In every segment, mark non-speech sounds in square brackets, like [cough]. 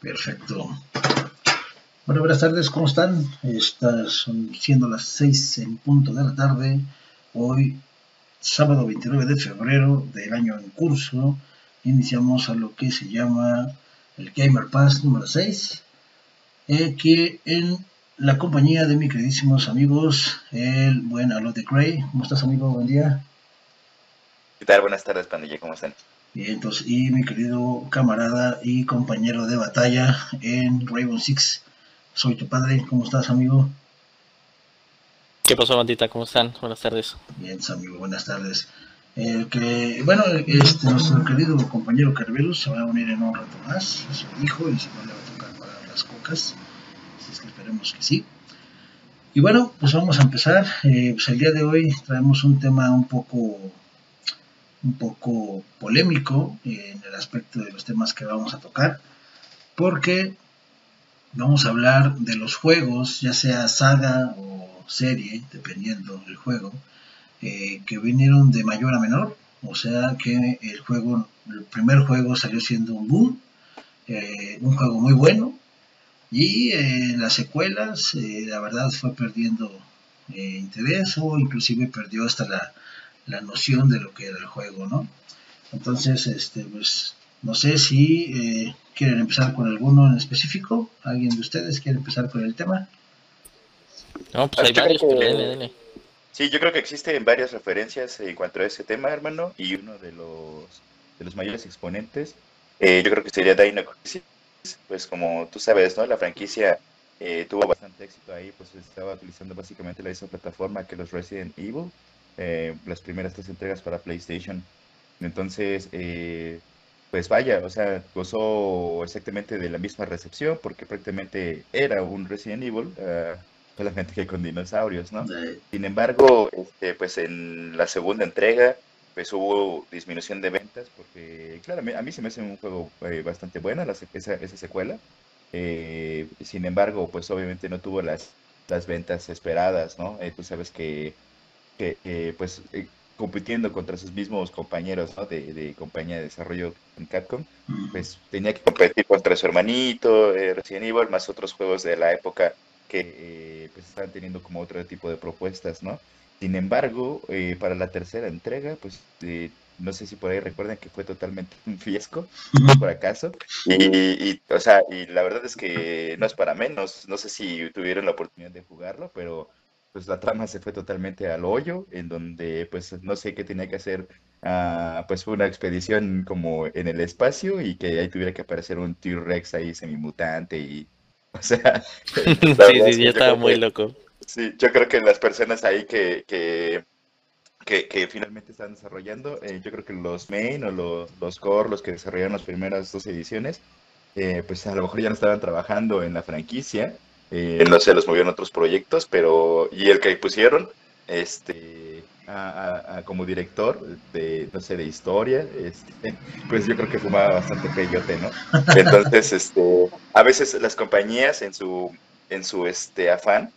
Perfecto. Bueno, buenas tardes, ¿cómo están? Estas son siendo las 6 en punto de la tarde. Hoy, sábado 29 de febrero del año en curso, iniciamos a lo que se llama el Gamer Pass número 6. Aquí en la compañía de mis queridísimos amigos, el buen Alo de Gray. ¿Cómo estás, amigo? Buen día. ¿Qué tal? Buenas tardes, pandilla, ¿cómo están? Entonces, y mi querido camarada y compañero de batalla en Raven Six, soy tu padre. ¿Cómo estás, amigo? ¿Qué pasó, bandita? ¿Cómo están? Buenas tardes. Bien, amigo, buenas tardes. El que, bueno, este, nuestro querido compañero Carvelos se va a unir en un rato más, es su hijo, y si no le va a tocar para las cocas, así es que esperemos que sí. Y bueno, pues vamos a empezar. Eh, pues el día de hoy traemos un tema un poco un poco polémico en el aspecto de los temas que vamos a tocar, porque vamos a hablar de los juegos, ya sea saga o serie, dependiendo del juego, eh, que vinieron de mayor a menor, o sea que el juego, el primer juego salió siendo un boom, eh, un juego muy bueno, y eh, las secuelas, la verdad, fue perdiendo interés o inclusive perdió hasta la, la noción de lo que era el juego, ¿no? Entonces, este, pues, no sé si eh, quieren empezar con alguno en específico. ¿Alguien de ustedes quiere empezar con el tema? No, pues hay varios, que... Sí, yo creo que existen varias referencias en cuanto a ese tema, hermano, y uno de los, de los mayores exponentes, eh, yo creo que sería Dino Crisis. Pues como tú sabes, ¿no? La franquicia eh, tuvo bastante éxito ahí, pues estaba utilizando básicamente la misma plataforma que los Resident Evil eh, las primeras tres entregas para PlayStation. Entonces, eh, pues vaya, o sea, gozó exactamente de la misma recepción porque prácticamente era un Resident Evil, uh, solamente que con dinosaurios, ¿no? Sin embargo, este, pues en la segunda entrega, pues hubo disminución de ventas porque, claro, a mí se me hace un juego eh, bastante bueno esa, esa secuela. sin embargo, pues obviamente no tuvo las, las ventas esperadas, ¿no? tú sabes que que pues eh, compitiendo contra sus mismos compañeros de, compañía de desarrollo en Capcom, pues tenía que competir contra su hermanito, eh, Resident Evil, más otros juegos de la época que eh, pues estaban teniendo como otro tipo de propuestas, ¿no? Sin embargo, para la tercera entrega, pues no sé si por ahí recuerdan que fue totalmente [laughs] un fiasco, por acaso. Y, o sea, y la verdad es que no es para menos. No sé si tuvieron la oportunidad de jugarlo, pero pues la trama se fue totalmente al hoyo, en donde pues no sé qué tenía que hacer, uh, pues una expedición como en el espacio y que ahí tuviera que aparecer un T-Rex ahí semimutante y, [laughs] o sea... [laughs] sí, sí, ya estaba muy loco. Sí, yo creo que las personas ahí que, que, que, finalmente están desarrollando, eh, yo creo que los main o los, los core, los que desarrollaron las primeras dos ediciones, eh, pues a lo mejor ya no estaban trabajando en la franquicia eh, no sé, los movieron otros proyectos, pero, y el que pusieron, este, a, como director de, no sé, de historia, este, pues yo creo que fumaba bastante peyote, ¿no? Entonces, [laughs] este, a veces las compañías en su, en su, este, afán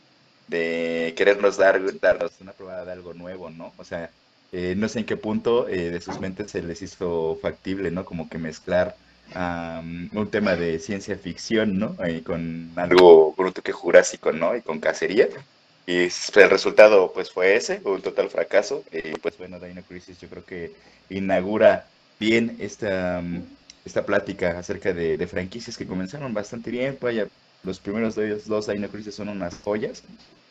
de querernos dar, darnos una probada de algo nuevo, ¿no? O sea, eh, no sé en qué punto eh, de sus mentes se les hizo factible, ¿no? Como que mezclar un tema de ciencia ficción, ¿no? con algo, con un toque jurásico, ¿no? Y con cacería. Y el resultado, pues, fue ese, un total fracaso. Y, pues, bueno, Dino Crisis yo creo que inaugura bien esta, esta plática acerca de, franquicias que comenzaron bastante bien. Los primeros dos, dos Dino Crisis son unas joyas.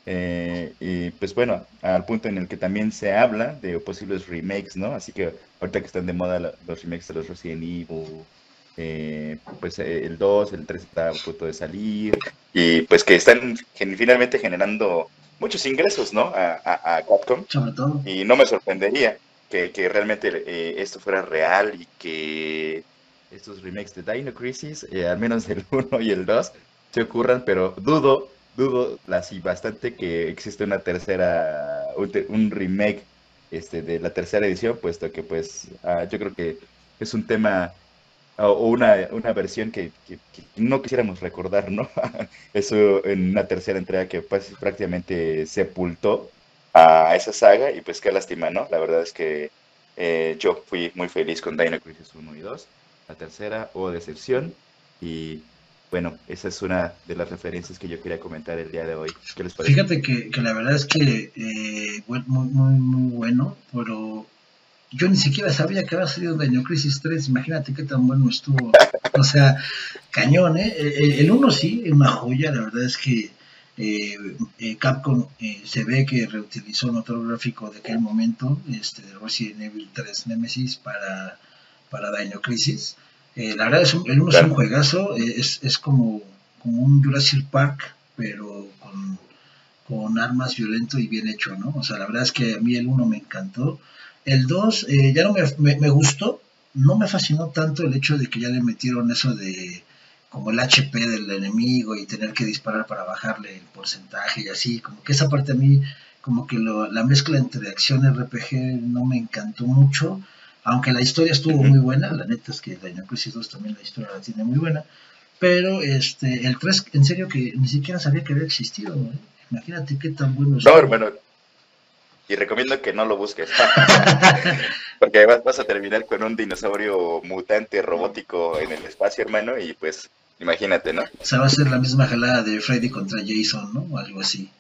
Eh, y pues bueno, al punto en el que también se habla de posibles remakes, ¿no? Así que ahorita que están de moda los remakes de los Resident Evil, eh, pues eh, el 2, el 3 está a punto de salir, y pues que están finalmente generando muchos ingresos, ¿no? A, a, Capcom. Y no me sorprendería que, que realmente eh, esto fuera real y que estos remakes de Dino Crisis, al menos el [laughs] 1 y el 2, se ocurran, pero dudo, dudo así bastante que existe una tercera, un, remake este, de la tercera edición, puesto que pues ah, yo creo que es un tema o una, una versión que, no quisiéramos recordar, ¿no? [laughs] Eso en una tercera entrega que pues, prácticamente sepultó a esa saga y pues qué lástima, ¿no? La verdad es que eh, yo fui muy feliz con Dino Crisis 1 y 2. La tercera, o decepción. Y bueno, esa es una de las referencias que yo quería comentar el día de hoy. ¿Qué les parece? Fíjate que, que la verdad es que eh, muy, muy, muy bueno, pero yo ni siquiera sabía que había salido Daño Crisis 3, imagínate qué tan bueno estuvo. O sea, cañón, ¿eh? El 1 sí, una joya, la verdad es que eh, eh, Capcom eh, se ve que reutilizó el motor gráfico de aquel momento, este, de Resident Evil 3 Nemesis para, para Dino Crisis. la verdad es el 1 es un juegazo, es, es como, como un Jurassic Park, pero con, con armas violento y bien hecho, ¿no? O sea, la verdad es que a mí el 1 me encantó. El 2 ya no me, me, gustó, no me fascinó tanto el hecho de que ya le metieron eso de como el HP del enemigo y tener que disparar para bajarle el porcentaje y así, como que esa parte a mí, como que la mezcla entre acción y RPG no me encantó mucho, aunque la historia estuvo muy buena, la neta es que Dino Crisis 2 también la historia la tiene muy buena, pero este el 3 en serio que ni siquiera sabía que había existido, ¿eh? imagínate qué tan bueno es. No, hermano, y recomiendo que no lo busques. [laughs] Porque vas, a terminar con un dinosaurio mutante robótico en el espacio, hermano, y pues Imagínate, ¿no? O sea, va a ser la misma jalada de Freddy contra Jason, ¿no? O algo así,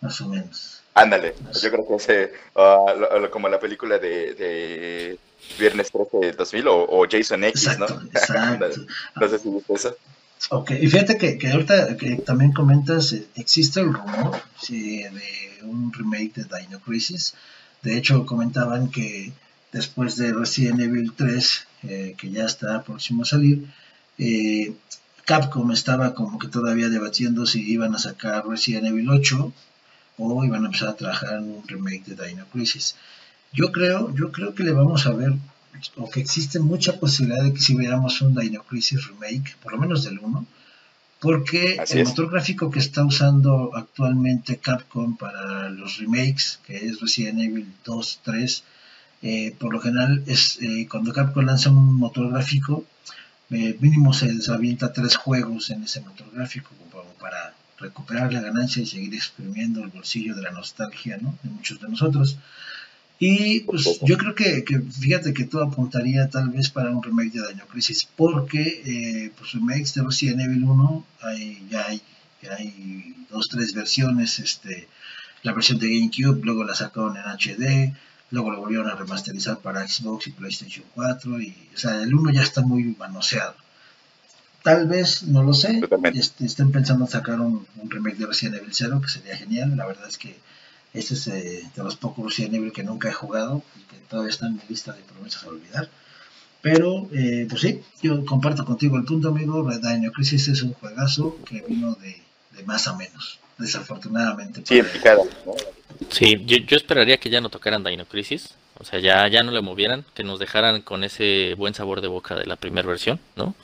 más o menos. Ándale, yo creo que es uh, como la película de, de Viernes 13 2000 o, o Jason X, ¿no? Exacto. [laughs] no sé si viste eso. Ok, y fíjate que, que ahorita que también comentas, eh, existe el rumor de un remake de Dino Crisis. De hecho, comentaban que después de Resident Evil 3, eh, que ya está próximo a salir, eh, Capcom estaba como que todavía debatiendo si iban a sacar Resident Evil 8 o iban a empezar a trabajar en un remake de Dino Crisis. Yo creo, yo creo que le vamos a ver, o que existe mucha posibilidad de que si veamos un Dino Crisis remake, por lo menos del 1, porque el motor gráfico que está usando actualmente Capcom para los remakes, que es Resident Evil 2, 3, eh, por lo general es eh, cuando Capcom lanza un motor gráfico, eh, mínimo se desavienta tres juegos en ese motor gráfico como para recuperar la ganancia y seguir exprimiendo el bolsillo de la nostalgia ¿no? de muchos de nosotros. Y pues yo creo que, fíjate que todo apuntaría tal vez para un remake de Daño Crisis, porque eh, pues remakes de Resident Evil 1 hay, ya hay, ya hay dos, tres versiones, este, la versión de GameCube, luego la sacaron en HD, luego lo volvieron a remasterizar para Xbox y PlayStation 4 y o sea el 1 ya está muy manoseado. Tal vez no lo sé este, estén pensando en sacar un, remake de Resident Evil 0 que sería genial la verdad es que este es eh, de los pocos Resident Evil que nunca he jugado y que todavía está en mi lista de promesas a olvidar pero pues sí yo comparto contigo el punto amigo Red Dino Crisis es un juegazo que vino de, de más a menos desafortunadamente sí, picada, Sí, yo, esperaría que ya no tocaran Dino Crisis, o sea, ya, ya no le movieran, que nos dejaran con ese buen sabor de boca de la primera versión, ¿no?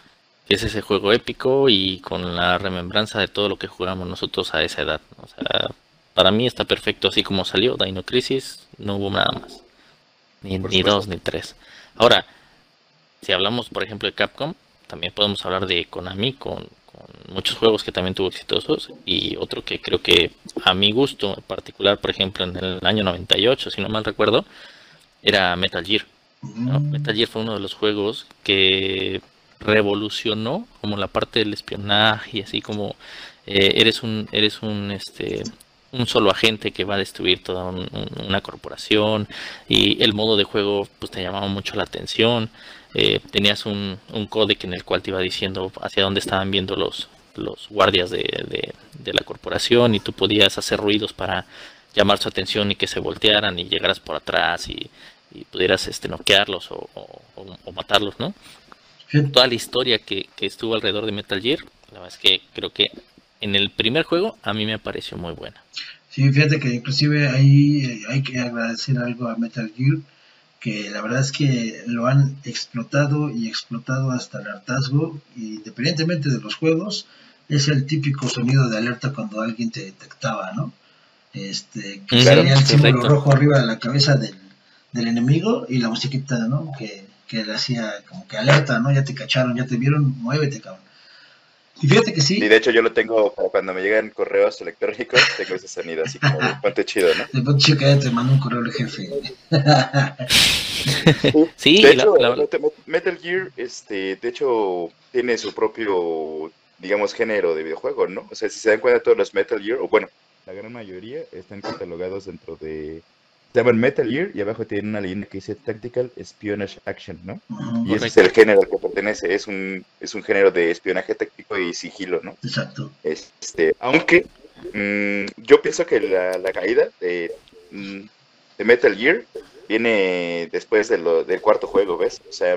Que es ese juego épico y con la remembranza de todo lo que jugamos nosotros a esa edad. O sea, para mí está perfecto así como salió Dino Crisis, no hubo nada más. Ni, ni dos ni tres. Ahora, si hablamos, por ejemplo, de Capcom, también podemos hablar de Konami con, muchos juegos que también tuvo exitosos y otro que creo que a mi gusto en particular, por ejemplo, en el año 98, si no mal recuerdo, era Metal Gear. Mm. Metal Gear fue uno de los juegos que revolucionó como la parte del espionaje y así como eh, eres un eres un este un solo agente que va a destruir toda una corporación y el modo de juego pues te llamaba mucho la atención eh, tenías un, un códec en el cual te iba diciendo hacia dónde estaban viendo los, los guardias de, la corporación y tú podías hacer ruidos para llamar su atención y que se voltearan y llegaras por atrás y, pudieras este, noquearlos o, matarlos, ¿no? Toda la historia que, que, estuvo alrededor de Metal Gear, la verdad es que creo que en el primer juego a mí me pareció muy buena. Sí, fíjate que inclusive ahí eh, hay que agradecer algo a Metal Gear que la verdad es que lo han explotado y explotado hasta el hartazgo, independientemente de los juegos, es el típico sonido de alerta cuando alguien te detectaba, ¿no? Este, que salía el símbolo rojo arriba de la cabeza del, del, enemigo y la musiquita, ¿no? Que, que le hacía como que alerta, ¿no? Ya te cacharon, ya te vieron, muévete, cabrón. Y fíjate que sí. Y de hecho yo lo tengo para cuando me llegan correos electrónicos, tengo ese sonido así como ponte chido, ¿no? De ponte chido que te mando un correo el jefe. [laughs] sí, de hecho, Metal Gear, este, de hecho, tiene su propio digamos, género de videojuego, ¿no? O sea, si se dan cuenta todos los Metal Gear, o bueno, la gran mayoría están catalogados dentro de... Se llaman Metal Gear y abajo tienen una línea que dice Tactical Espionage Action, ¿no? Y ese es el género al que pertenece, es un, es un género de espionaje táctico y sigilo, ¿no? Exacto. Este, aunque mm, yo pienso que la, la caída de, mm, de Metal Gear viene después de lo, del cuarto juego, ¿ves? O sea,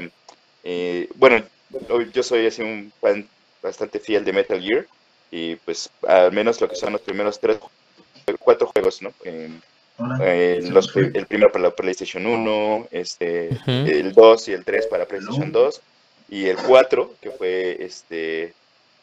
eh, bueno, yo- soy así un fan bastante fiel de Metal Gear y pues al menos lo que son los primeros tres, cuatro juegos, ¿no? Eh, los el primero para la PlayStation 1, este, Ujú. el 2 y el 3 para PlayStation No. 2 y el 4 que fue este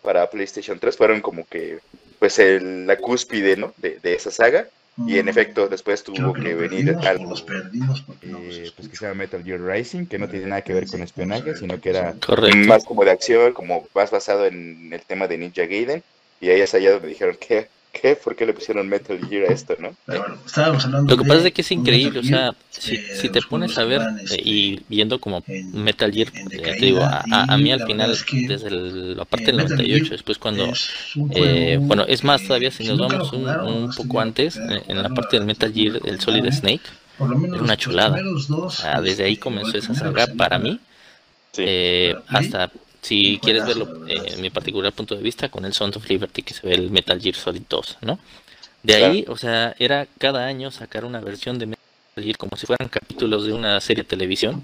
para PlayStation 3 fueron como que pues el- la cúspide ¿no? de, de esa saga y en Mm, efecto después creo tuvo que que venir perdimos, algo los perdimos porque no los eh, pues que se llama Metal Gear Rising que no tiene nada que ver con espionaje sino que era Correcto. más como de acción como más basado en el tema de Ninja Gaiden y ahí es allá donde dijeron que ¿Qué? ¿Por qué le pusieron Metal Gear a esto, no? Pero bueno, estábamos hablando Lo que pasa es que es increíble, o sea, si, eh, si te pones a ver eh, este, y viendo como en- Metal Gear, ya te digo, a, a- mí al final, es que, desde el- la parte eh, del Metal 98, Gear después cuando, eh, bueno, es más, todavía si nos vamos un, poco antes, eh, en la parte del Metal Gear, el Solid Snake, por lo menos era una chulada. desde ahí este, comenzó esa saga sí, para mí. Sí. Eh, Para mí, hasta si quieres verlo eh, en mi particular punto de vista con el Sound of Liberty que se ve el Metal Gear Solid 2, ¿no? De Claro. ahí, o sea, era cada año sacar una versión de Metal Gear como si fueran capítulos de una serie de televisión,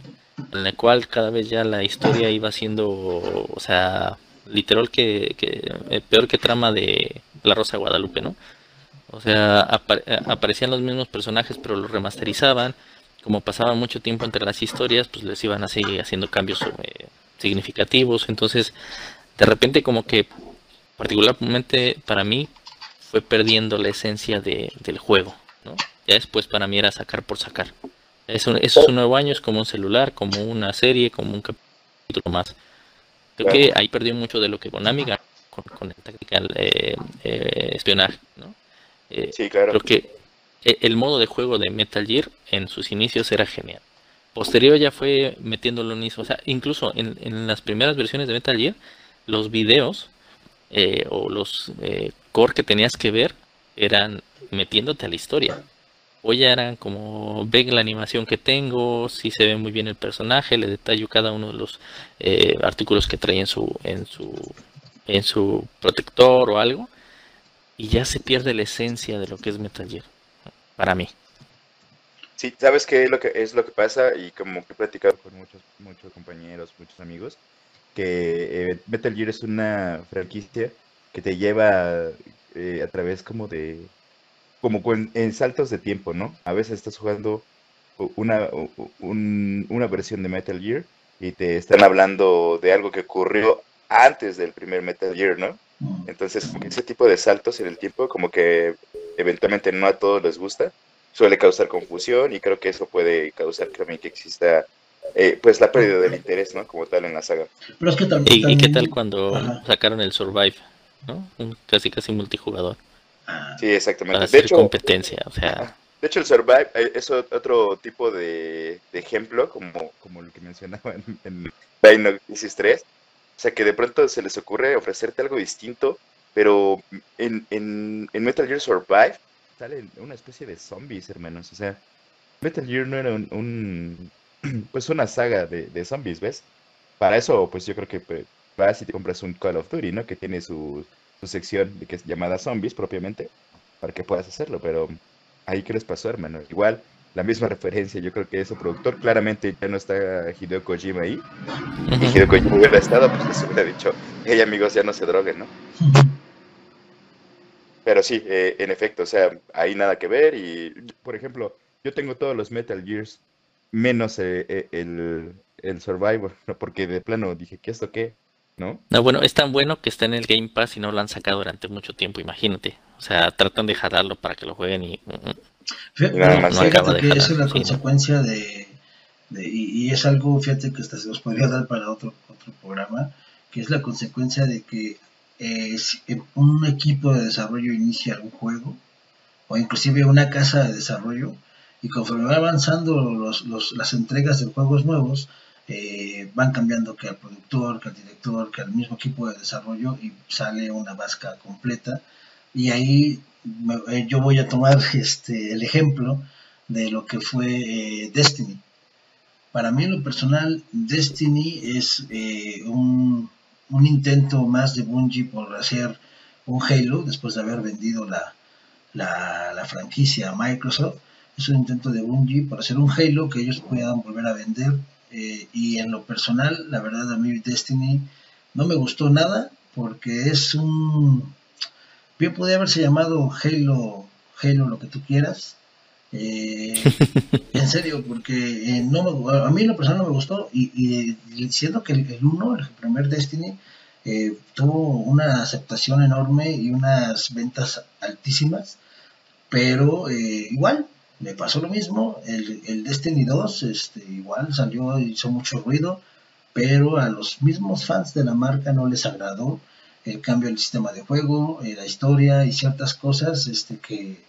en la cual cada vez ya la historia iba siendo, o sea, literal que, que eh, peor que trama de La Rosa de Guadalupe, ¿no? O sea, apa- eh, aparecían los mismos personajes, pero los remasterizaban. Como pasaba mucho tiempo entre las historias, pues les iban así haciendo cambios eh, significativos. Entonces, de repente, como que, particularmente para mí, fue perdiendo la esencia de- del juego, ¿no? Ya después para mí era sacar por sacar. Eso es un nuevo año, es como un celular, como una serie, como un capítulo más. Creo que ahí perdió mucho de lo que Konami ganó con, con el tactical eh, eh, espionaje, ¿no? Eh, Sí, claro. Creo que e- el modo de juego de Metal Gear en sus inicios era genial. Posterior ya fue metiéndolo en eso. O sea, incluso en, las primeras versiones de Metal Gear, los videos eh, o los eh, core que tenías que ver eran metiéndote a la historia. O ya eran como, ve la animación que tengo, si se ve muy bien el personaje, le detallo cada uno de los eh, artículos que trae en su, en su protector o algo y ya se pierde la esencia de lo que es Metal Gear, para mí. Sí, ¿sabes qué es lo que es lo que pasa? Y como que he platicado con muchos, muchos compañeros, muchos amigos, que eh, Metal Gear es una franquicia que te lleva eh, a través como de, como con- en saltos de tiempo, ¿no? A veces estás jugando una, un- una versión de Metal Gear y te están hablando de algo que ocurrió antes del primer Metal Gear, ¿no? Mm. Entonces, ese tipo de saltos en el tiempo, como que eventualmente no a todos les gusta, suele causar confusión y creo que eso puede causar también que exista, eh, pues, la pérdida del interés, ¿no? Como tal en la saga. Pero es que tam- ¿Y, y qué también- tal cuando Ajá. sacaron el Survive? ¿no? Un casi casi multijugador Ah, Sí, exactamente. para De hacer hecho, competencia, o sea, de hecho el Survive eh, es otro tipo de, de ejemplo, como, como lo que mencionaba en, en Dino Crisis 3. O sea, que de pronto se les ocurre ofrecerte algo distinto, pero en, en, en Metal Gear Survive sale una especie de zombies, hermanos. O sea, Metal Gear no era un, un- [clears throat] pues una saga de, de zombies, ¿ves? Para eso, pues yo creo que pues, vas y te compras un Call of Duty, ¿no? Que tiene su, su sección de que es llamada zombies propiamente, para que puedas hacerlo, pero ahí qué les pasó, hermano. Igual, la misma referencia, yo creo que ese productor, claramente ya no está Hideo Kojima ahí, y. Hideo Kojima hubiera estado, pues les hubiera dicho, hey amigos, ya no se droguen, ¿no? [laughs] Pero sí, eh, en efecto, o sea, ahí nada que ver y, por ejemplo, yo tengo todos los Metal Gears menos eh, eh, el, el Survivor, ¿no? porque de plano dije, ¿qué esto qué? ¿No? No, bueno, es tan bueno que está en el Game Pass y no lo han sacado durante mucho tiempo, imagínate. O sea, tratan de jalarlo para que lo jueguen y... mm, mm. Fíjate, no, más. fíjate acaba de que esa es la sí, ¿no? consecuencia de, de- y, y es algo, fíjate que hasta se nos podría dar para otro, otro programa, que es la consecuencia de que eh, un equipo de desarrollo inicia algún juego, o inclusive una casa de desarrollo, y conforme va avanzando los- las entregas de juegos nuevos, eh, van cambiando que al productor, que al director, que al mismo equipo de desarrollo y sale una vasca completa. Y ahí eh, yo voy a tomar [laughs] este, el ejemplo de lo que fue eh, Destiny. Para mí en lo personal, Destiny es un, un, intento más de Bungie por hacer un Halo después de haber vendido la, la, franquicia a Microsoft. Es un intento de Bungie por hacer un Halo que ellos puedan volver a vender eh, y en lo personal, la verdad a mí Destiny no me gustó nada porque es un... Bien podría haberse llamado Halo, Halo lo que tú quieras. Eh, en serio, porque eh, no a mí en lo personal no me gustó y, y que el 1, el, primer Destiny, tuvo una aceptación enorme y unas ventas altísimas, pero igual me pasó lo mismo, el, el Destiny 2 este, igual salió, hizo mucho ruido, pero a los mismos fans de la marca no les agradó el cambio del sistema de juego, eh, la historia y ciertas cosas este, que,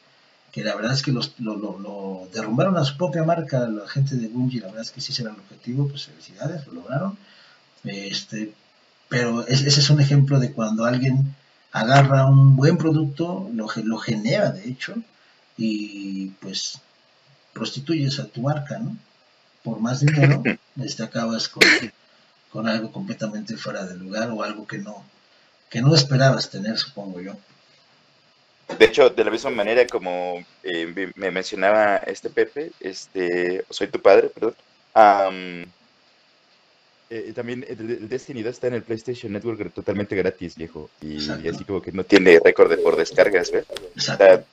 que la verdad es que los, lo, lo, derrumbaron a su propia marca, la gente de Bungie, la verdad es que sí será el objetivo, pues felicidades, lo lograron. Este, pero ese es un ejemplo de cuando alguien agarra un buen producto, lo, lo genera de hecho, y pues prostituyes a tu marca, ¿no? Por más dinero, [laughs] este, acabas con, con algo completamente fuera de lugar o algo que no, que no esperabas tener, supongo yo. De hecho, de la misma manera como eh, me mencionaba este Pepe, este, soy tu padre, perdón. Eh, también el, Destiny 2 está en el PlayStation Network totalmente gratis, viejo. Y, así como que no tiene récord de por descargas, ¿ves? Exacto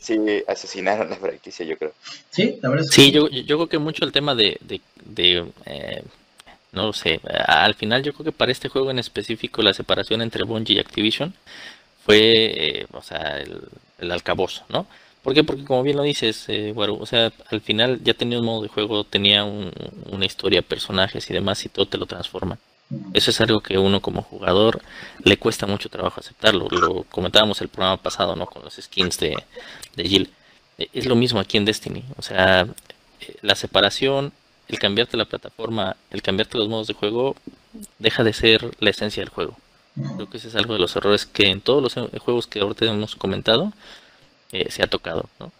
sí asesinaron la franquicia, yo creo. Sí, la verdad. sí, yo, yo creo que mucho el tema de, de, eh, no lo sé, al final yo creo que para este juego en específico la separación entre Bungie y Activision fue, eh, o sea, el, el alcabozo, ¿no? ¿Por qué? Porque como bien lo dices, eh, bueno, o sea, al final ya tenía un modo de juego, tenía una historia, personajes y demás y todo te lo transforma. Eso es algo que uno como jugador le cuesta mucho trabajo aceptarlo. Lo comentábamos el programa pasado, ¿no? Con los skins de, de Jill. E, es lo mismo aquí en Destiny. O sea, eh, la separación, el cambiarte la plataforma, el cambiarte los modos de juego, deja de ser la esencia del juego. Creo que ese es algo de los errores que en todos los eh, juegos que ahorita hemos comentado eh, se ha tocado, ¿no?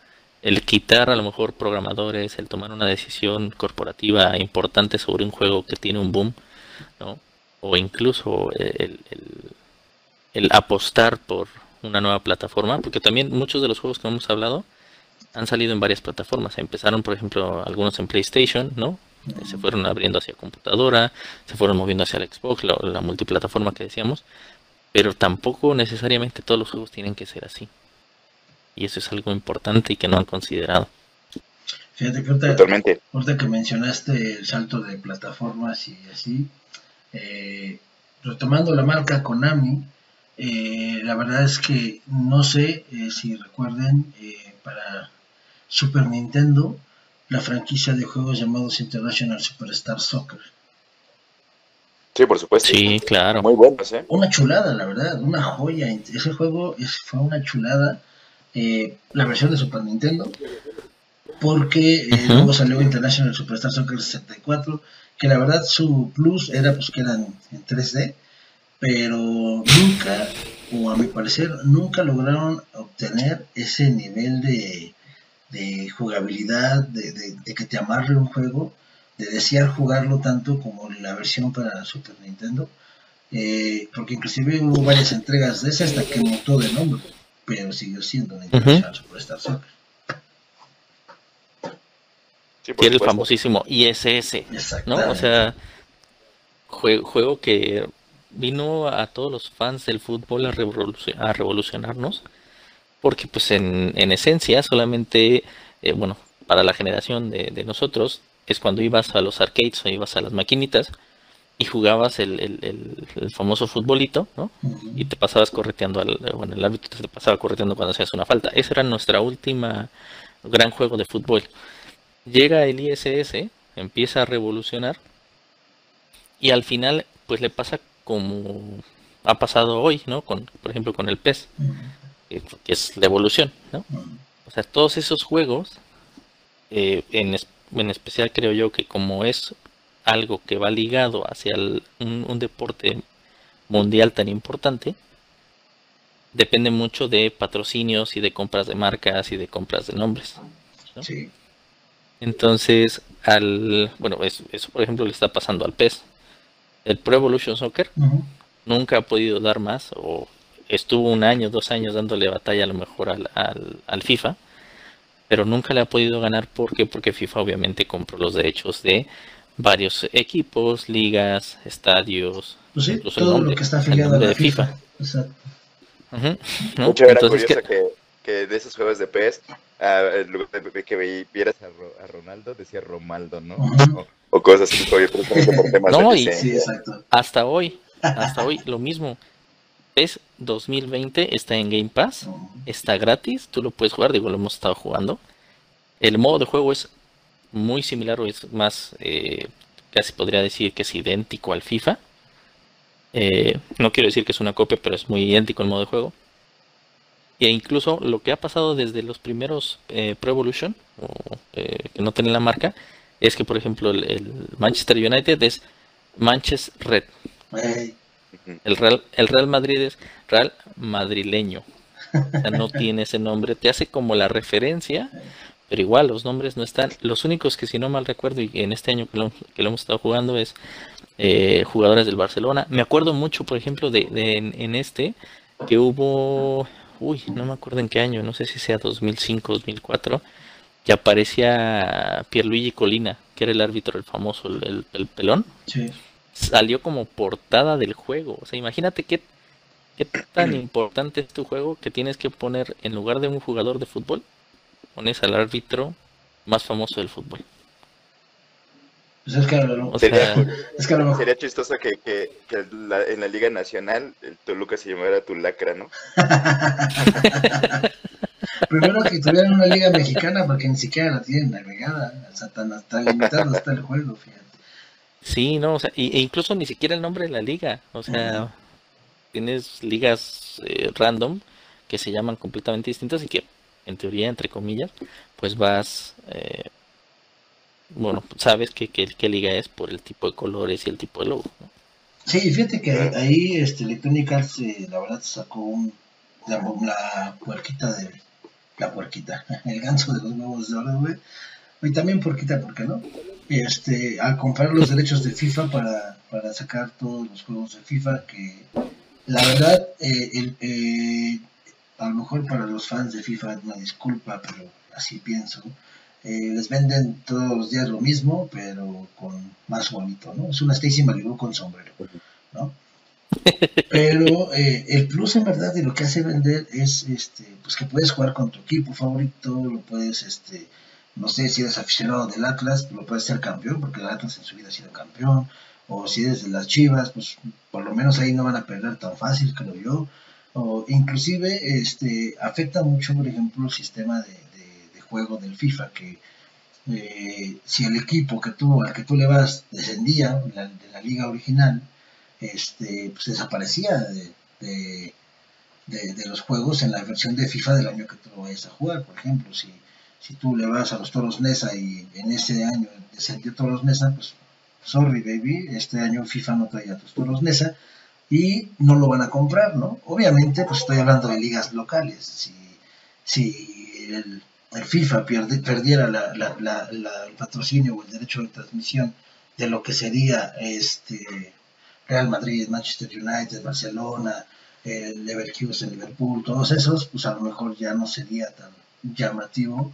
El quitar a lo mejor programadores, el tomar una decisión corporativa importante sobre un juego que tiene un boom, ¿no? O incluso el, el, apostar por una nueva plataforma, porque también muchos de los juegos que hemos hablado han salido en varias plataformas. Empezaron, por ejemplo, algunos en PlayStation, ¿no? Se fueron abriendo hacia computadora, se fueron moviendo hacia el Xbox, la, multiplataforma que decíamos, pero tampoco necesariamente todos los juegos tienen que ser así. Y eso es algo importante y que no han considerado. Fíjate que ahorita, que mencionaste el salto de plataformas y así, eh, retomando la marca Konami, eh, la verdad es que no sé eh, si recuerden para Super Nintendo la franquicia de juegos llamados International Superstar Soccer. Sí, por supuesto. Sí, claro. Muy bueno, ¿eh? Una chulada, la verdad, una joya. Ese juego fue una chulada. la versión de Super Nintendo, porque luego salió International Superstar Soccer 64 que la verdad su plus era pues que eran en 3D, pero nunca, o a mi parecer, nunca lograron obtener ese nivel de, de jugabilidad, de, que te amarre un juego, de desear jugarlo tanto como la versión para Super Nintendo, eh, porque inclusive hubo varias entregas de ese hasta que mutó de nombre, pero siguió siendo International Superstar Soccer. Tiene el famosísimo ISS, ¿no? O sea, juego, que vino a todos los fans del fútbol a, revolucionarnos, porque pues en, esencia solamente, eh, bueno, para la generación de, nosotros, es cuando ibas a los arcades o ibas a las maquinitas y jugabas el, famoso futbolito, ¿no? Y te pasabas correteando, al, bueno, el árbitro te pasaba correteando cuando hacías una falta. Esa era nuestra última gran juego de fútbol llega el ISS, empieza a revolucionar y al final pues le pasa como ha pasado hoy, ¿no? Con, por ejemplo, con el PES, que, es la evolución, ¿no? O sea, todos esos juegos, eh, en, en especial creo yo que como es algo que va ligado hacia un, deporte mundial tan importante, depende mucho de patrocinios y de compras de marcas y de compras de nombres. Sí. Entonces, al bueno, eso, por ejemplo le está pasando al PES. El Pro Evolution Soccer nunca ha podido dar más o estuvo un año, dos años dándole batalla a lo mejor al, al, FIFA, pero nunca le ha podido ganar porque porque FIFA obviamente compró los derechos de varios equipos, ligas, estadios, pues todo lo que está afiliado a la FIFA. Exacto. Mucho era curioso que, de esos juegos de PES, uh, que vieras a, Ronaldo, decía Romaldo, ¿no? o, cosas así, por temas [laughs] no, y, hasta hoy, hasta [laughs] hoy, lo mismo. PES 2020 está en Game Pass, está gratis, tú lo puedes jugar, digo, lo hemos estado jugando. El modo de juego es muy similar o es más, eh, casi podría decir que es idéntico al FIFA. Eh, no quiero decir que es una copia, pero es muy idéntico el modo de juego. E incluso lo que ha pasado desde los primeros eh, Pro Evolution, que no tienen la marca, es que por ejemplo el, Manchester United es Manchester Red. El Real, el Real Madrid es Real Madrileño. O sea, no [laughs] tiene ese nombre. Te hace como la referencia, pero igual los nombres no están. Los únicos que si no mal recuerdo y en este año que lo, que lo hemos estado jugando es eh, jugadores del Barcelona. Me acuerdo mucho, por ejemplo, de, en, este que hubo, uy, no me acuerdo en qué año, no sé si sea 2005, 2004, que aparecía Pierluigi Colina, que era el árbitro, el famoso, el, el pelón. Sí salió como portada del juego. O sea, imagínate qué, qué tan [clears throat] importante es tu juego que tienes que poner en lugar de un jugador de fútbol, pones al árbitro más famoso del fútbol. Pues es que, sería, chistoso que, que, en la Liga Nacional el Toluca se llamara Tulacra, ¿no? [laughs] Primero que tuvieran una liga mexicana porque ni siquiera la tienen navegada. O sea, tan, tan limitado está el juego, fíjate. Sí, no, o sea, e incluso ni siquiera el nombre de la liga, o sea, tienes ligas eh, random que se llaman completamente distintas y que, en teoría, entre comillas, pues vas, eh, bueno, sabes que, qué liga es por el tipo de colores y el tipo de logo. Sí, fíjate que ahí este, Electronic Arts, eh, la verdad, sacó un, la, la puerquita de, la puerquita, [laughs] el ganso de los huevos de oro, güey, y también quita, ¿por qué no? Este, al comprar los derechos de FIFA para, para sacar todos los juegos de FIFA, que la verdad, eh, eh, a lo mejor para los fans de FIFA una disculpa, pero así pienso. Eh, les venden todos los días lo mismo, pero con más bonito, ¿no? Es una Stacy Malibu con sombrero, ¿no? [laughs] Pero el plus en verdad de lo que hace vender es este, pues que puedes jugar con tu equipo favorito, lo puedes este, no sé si eres aficionado del Atlas, lo puedes ser campeón, porque el Atlas en su vida ha sido campeón, o si eres de las Chivas, pues por lo menos ahí no van a perder tan fácil, creo yo. O inclusive este, afecta mucho, por ejemplo, el sistema de, juego del FIFA, que eh, si el equipo que tú, al que tú le vas descendía de la liga original, este, pues desaparecía de, de, los juegos en la versión de FIFA del año que tú lo vayas a jugar. Por ejemplo, si si tú le vas a los toros Nesa y en ese año descendió toros Nesa, pues sorry baby, este año FIFA no traía tus toros Nesa y no lo van a comprar, ¿no? Obviamente, pues estoy hablando de ligas locales. Si, si el, FIFA perdiera el patrocinio o el derecho de transmisión de lo que sería este Real Madrid, Manchester United, Barcelona, el Leverkusen, Liverpool, todos esos, pues a lo mejor ya no sería tan llamativo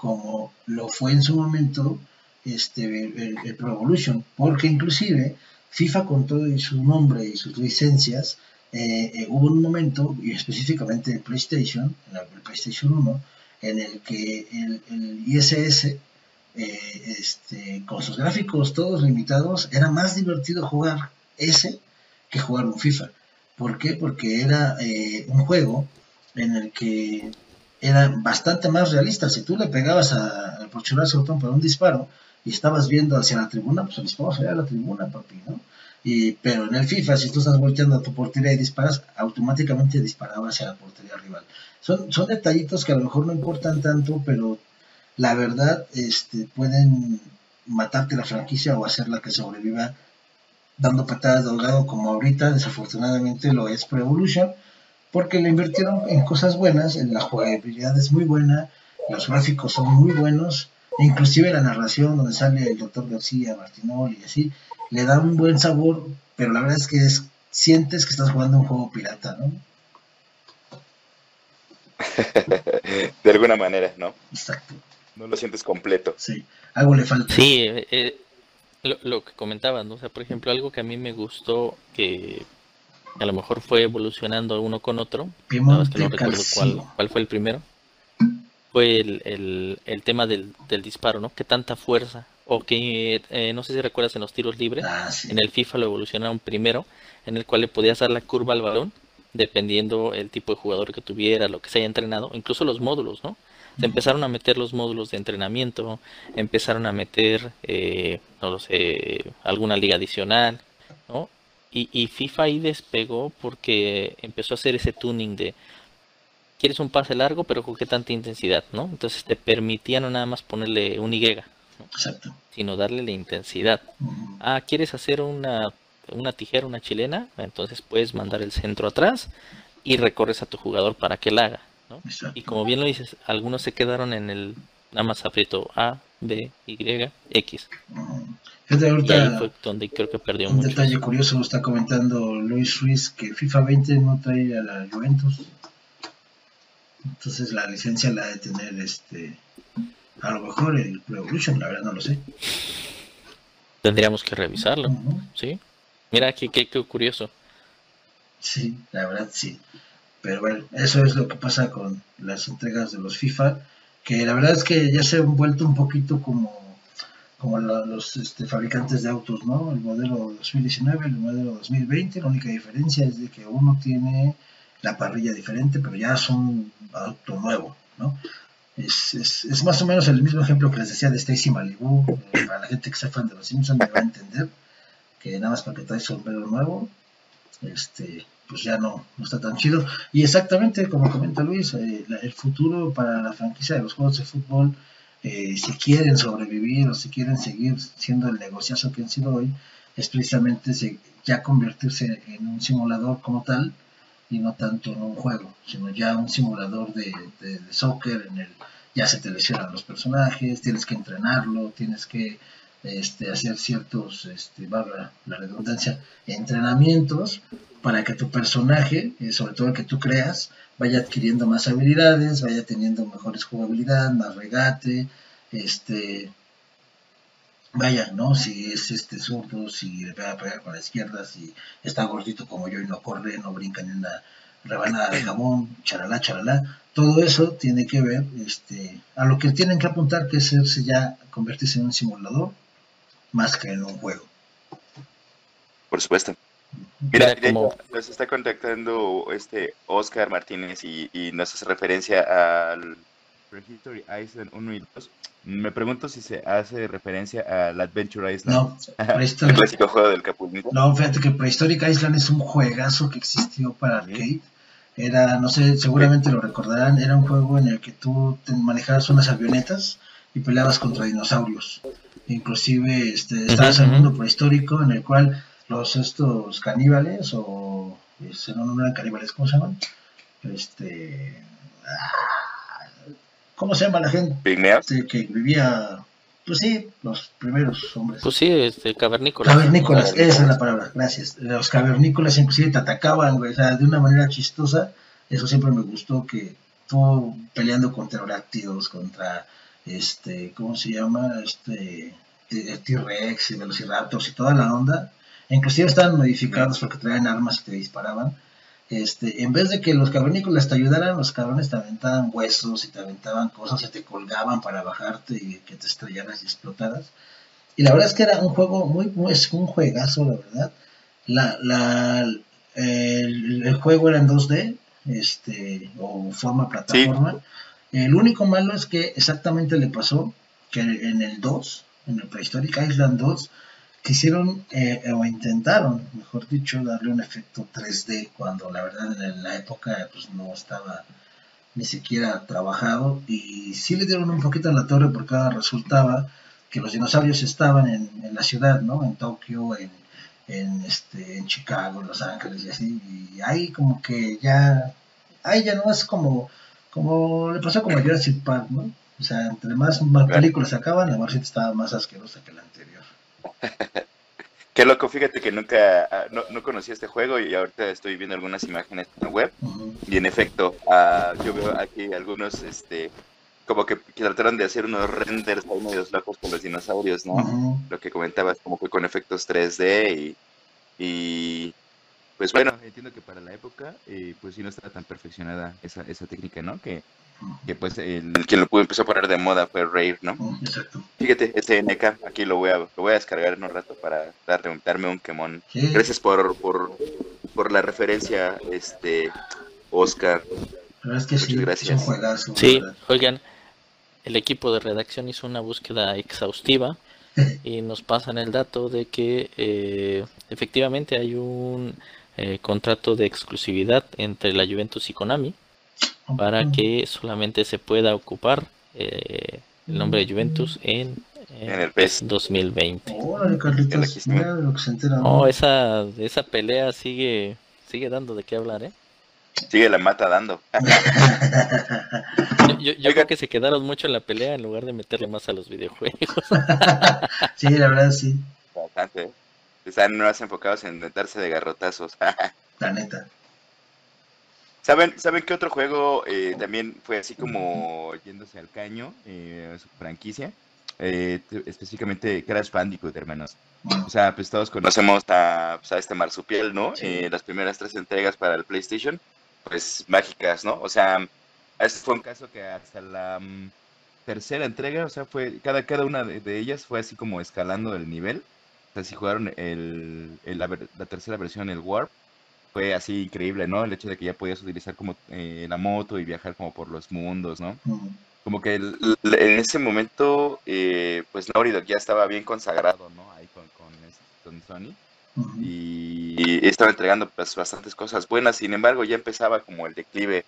como lo fue en su momento este, el, Pro Evolution, porque inclusive FIFA con todo su nombre y sus licencias, eh, eh, hubo un momento, y específicamente el PlayStation, el PlayStation 1, en el que el, ISS, eh, este, con sus gráficos todos limitados, era más divertido jugar ese que jugar un FIFA. ¿Por qué? Porque era un juego en el que era bastante más realista. Si tú le pegabas al el botón para un disparo y estabas viendo hacia la tribuna, pues el disparo sería a la tribuna, papi, ¿no? Y, pero en el FIFA, si tú estás volteando a tu portería y disparas, automáticamente disparaba hacia la portería rival. Son, son detallitos que a lo mejor no importan tanto, pero la verdad este, pueden matarte la franquicia o hacerla que sobreviva dando patadas de ahogado como ahorita desafortunadamente lo es Pro Evolution porque le invirtieron en cosas buenas, en la jugabilidad es muy buena, los gráficos son muy buenos, e inclusive la narración donde sale el doctor García, Martinol y así, le da un buen sabor, pero la verdad es que es, sientes que estás jugando un juego pirata, ¿no? [laughs] de alguna manera, ¿no? Exacto. No lo sientes completo. Sí, algo le falta. Sí, eh, eh, lo, lo, que comentaban, ¿no? O sea, por ejemplo, algo que a mí me gustó, que a lo mejor fue evolucionando uno con otro, nada que no recuerdo cuál, cuál, fue el primero, fue el, el, el tema del, del, disparo, ¿no? Que tanta fuerza, o que, eh, no sé si recuerdas en los tiros libres, ah, sí. en el FIFA lo evolucionaron primero, en el cual le podías dar la curva al balón, dependiendo el tipo de jugador que tuviera, lo que se haya entrenado, incluso los módulos, ¿no? Se empezaron a meter los módulos de entrenamiento, empezaron a meter, eh, no lo sé, alguna liga adicional, ¿no? Y, y, FIFA ahí despegó porque empezó a hacer ese tuning de quieres un pase largo pero con qué tanta intensidad, ¿no? Entonces te permitía no nada más ponerle un Y, ¿no? Exacto. sino darle la intensidad. Uh -huh. Ah, quieres hacer una, una tijera, una chilena, entonces puedes mandar el centro atrás y recorres a tu jugador para que la haga. ¿no? Y como bien lo dices, algunos se quedaron en el nada más aprieto A, B, Y, X. Ahorita, y ahí fue donde creo que perdió un mucho. detalle curioso está comentando Luis Ruiz que FIFA 20 no trae a la Juventus. Entonces la licencia la ha de tener este a lo mejor el Pro Evolution, la verdad no lo sé. Tendríamos que revisarlo, Uh -huh. ¿sí? Mira qué, qué, qué curioso. Sí, la verdad sí. Pero bueno, eso es lo que pasa con las entregas de los FIFA, que la verdad es que ya se han vuelto un poquito como, como la, los este, fabricantes de autos, ¿no? El modelo 2019, el modelo 2020, la única diferencia es de que uno tiene la parrilla diferente, pero ya es un auto nuevo, ¿no? Es, es, es más o menos el mismo ejemplo que les decía de Stacy Malibu, eh, para la gente que sea fan de los Simpsons me va a entender, que nada más para que trae sombrero nuevo, este, pues ya no, no está tan chido. Y exactamente como comenta Luis, eh, la, el futuro para la franquicia de los juegos de fútbol, eh, si quieren sobrevivir o si quieren seguir siendo el negociazo que han sido hoy, es precisamente se, ya convertirse en un simulador como tal y no tanto en un juego, sino ya un simulador de, de, de soccer en el ya se te lesionan los personajes, tienes que entrenarlo, tienes que este, hacer ciertos, este, valga la redundancia, entrenamientos para que tu personaje, eh, sobre todo el que tú creas, vaya adquiriendo más habilidades, vaya teniendo mejores jugabilidad, más regate, este, vaya, ¿no? Si es este zurdo, si le pega a pegar con la izquierda, si está gordito como yo y no corre, no brinca ni una rebanada de jamón, charalá, charalá, todo eso tiene que ver este, a lo que tienen que apuntar, que es ya, convertirse en un simulador, más que en un juego. Por supuesto. Mira, Mira como... nos está contactando este Oscar Martínez y, y nos hace referencia al Prehistory Island 1 y 2. Me pregunto si se hace referencia al Adventure Island. No, [laughs] el clásico juego del Capulito. No, fíjate que Prehistoric Island es un juegazo que existió para arcade. Era, no sé, seguramente lo recordarán, era un juego en el que tú te manejabas unas avionetas y peleabas contra dinosaurios. Inclusive este, estabas en un mundo prehistórico en el cual los estos caníbales o este, no, no eran caníbales, ¿cómo se llaman? Este ¿cómo se llama la gente? Este, que vivía pues sí, los primeros hombres. Pues sí, este, cavernícolas. Cavernícolas, esa es la palabra, gracias. Los cavernícolas inclusive te atacaban, güey, o sea, de una manera chistosa. Eso siempre me gustó, que tú peleando contra pterodáctilos, contra, este, ¿cómo se llama? Este, T-Rex y Velociraptors y toda la onda. Inclusive estaban modificados porque traían armas y te disparaban. Este, en vez de que los cavernícolas te ayudaran, los cabrones te aventaban huesos y te aventaban cosas y te colgaban para bajarte y que te estrellaras y explotaras. Y la verdad es que era un juego muy, muy es un juegazo, la verdad. La, la, el, el, juego era en 2D, este, o forma plataforma. Sí. El único malo es que exactamente le pasó que en el 2, en el Prehistoric Island 2, quisieron eh, o intentaron, mejor dicho, darle un efecto 3D cuando la verdad en la época pues no estaba ni siquiera trabajado y sí le dieron un poquito en la torre porque ahora resultaba que los dinosaurios estaban en, la ciudad, ¿no? En Tokio, en, en, este, en Chicago, en Los Ángeles y así, y ahí como que ya, ahí ya no es como, como le pasó como a Jurassic Park, ¿no? O sea, entre más, más películas sacaban, la marcita estaba más asquerosa que la anterior. [laughs] Qué loco, fíjate que nunca, ah, no, no conocía este juego y ahorita estoy viendo algunas imágenes en la web y en efecto, ah, yo veo aquí algunos, este, como que, que trataron de hacer unos renders ahí medios locos con los dinosaurios, ¿no? Lo que comentabas, como que con efectos 3D y, y pues bueno, entiendo que para la época, eh, pues sí no estaba tan perfeccionada esa, esa técnica, ¿no? Que, que pues el, quien lo pudo empezó a poner de moda fue Rare, ¿no? Exacto. Fíjate, este NK, aquí lo voy a, lo voy a descargar en un rato para darle, un- darme un quemón. Sí. Gracias por, por, por la referencia, este, Oscar. La es que sí, Muchas gracias. es un juegazo. Sí, ¿verdad? oigan, el equipo de redacción hizo una búsqueda exhaustiva [laughs] y nos pasan el dato de que eh, efectivamente hay un eh, contrato de exclusividad entre la Juventus y Konami para que solamente se pueda ocupar eh, el nombre de Juventus en, eh, En el PES. 2020. Órale, Carlitos, aquí mira de lo que se entera. No, ¿no? esa, esa pelea sigue, sigue dando de qué hablar, ¿eh? Sigue la mata dando. Yo, [laughs] yo- yo creo que se quedaron mucho en la pelea en lugar de meterle más a los videojuegos. [laughs] sí, la verdad sí, Bastante. Están más enfocados en darse de garrotazos. [laughs] la neta. ¿Saben, ¿Saben qué otro juego eh, también fue así como yéndose al caño, eh, su franquicia? Eh, específicamente Crash Bandicoot, hermanos. O sea, pues todos conocemos a, pues, a este marsupial, ¿no? Sí. Eh, las primeras tres entregas para el PlayStation, pues mágicas, ¿no? O sea, este fue un caso que hasta la mm, tercera entrega, o sea, fue cada, cada una de, de ellas fue así como escalando el nivel. O sea, si jugaron el, el- la, tercera versión, el Warp, fue así increíble, ¿no? El hecho de que ya podías utilizar como eh, la moto y viajar como por los mundos, ¿no? como que el- en ese momento, eh, pues Naughty Dog ya estaba bien consagrado, ¿no? Ahí con, con, con Sony. Y, y estaba entregando pues, bastantes cosas buenas. Sin embargo, ya empezaba como el declive.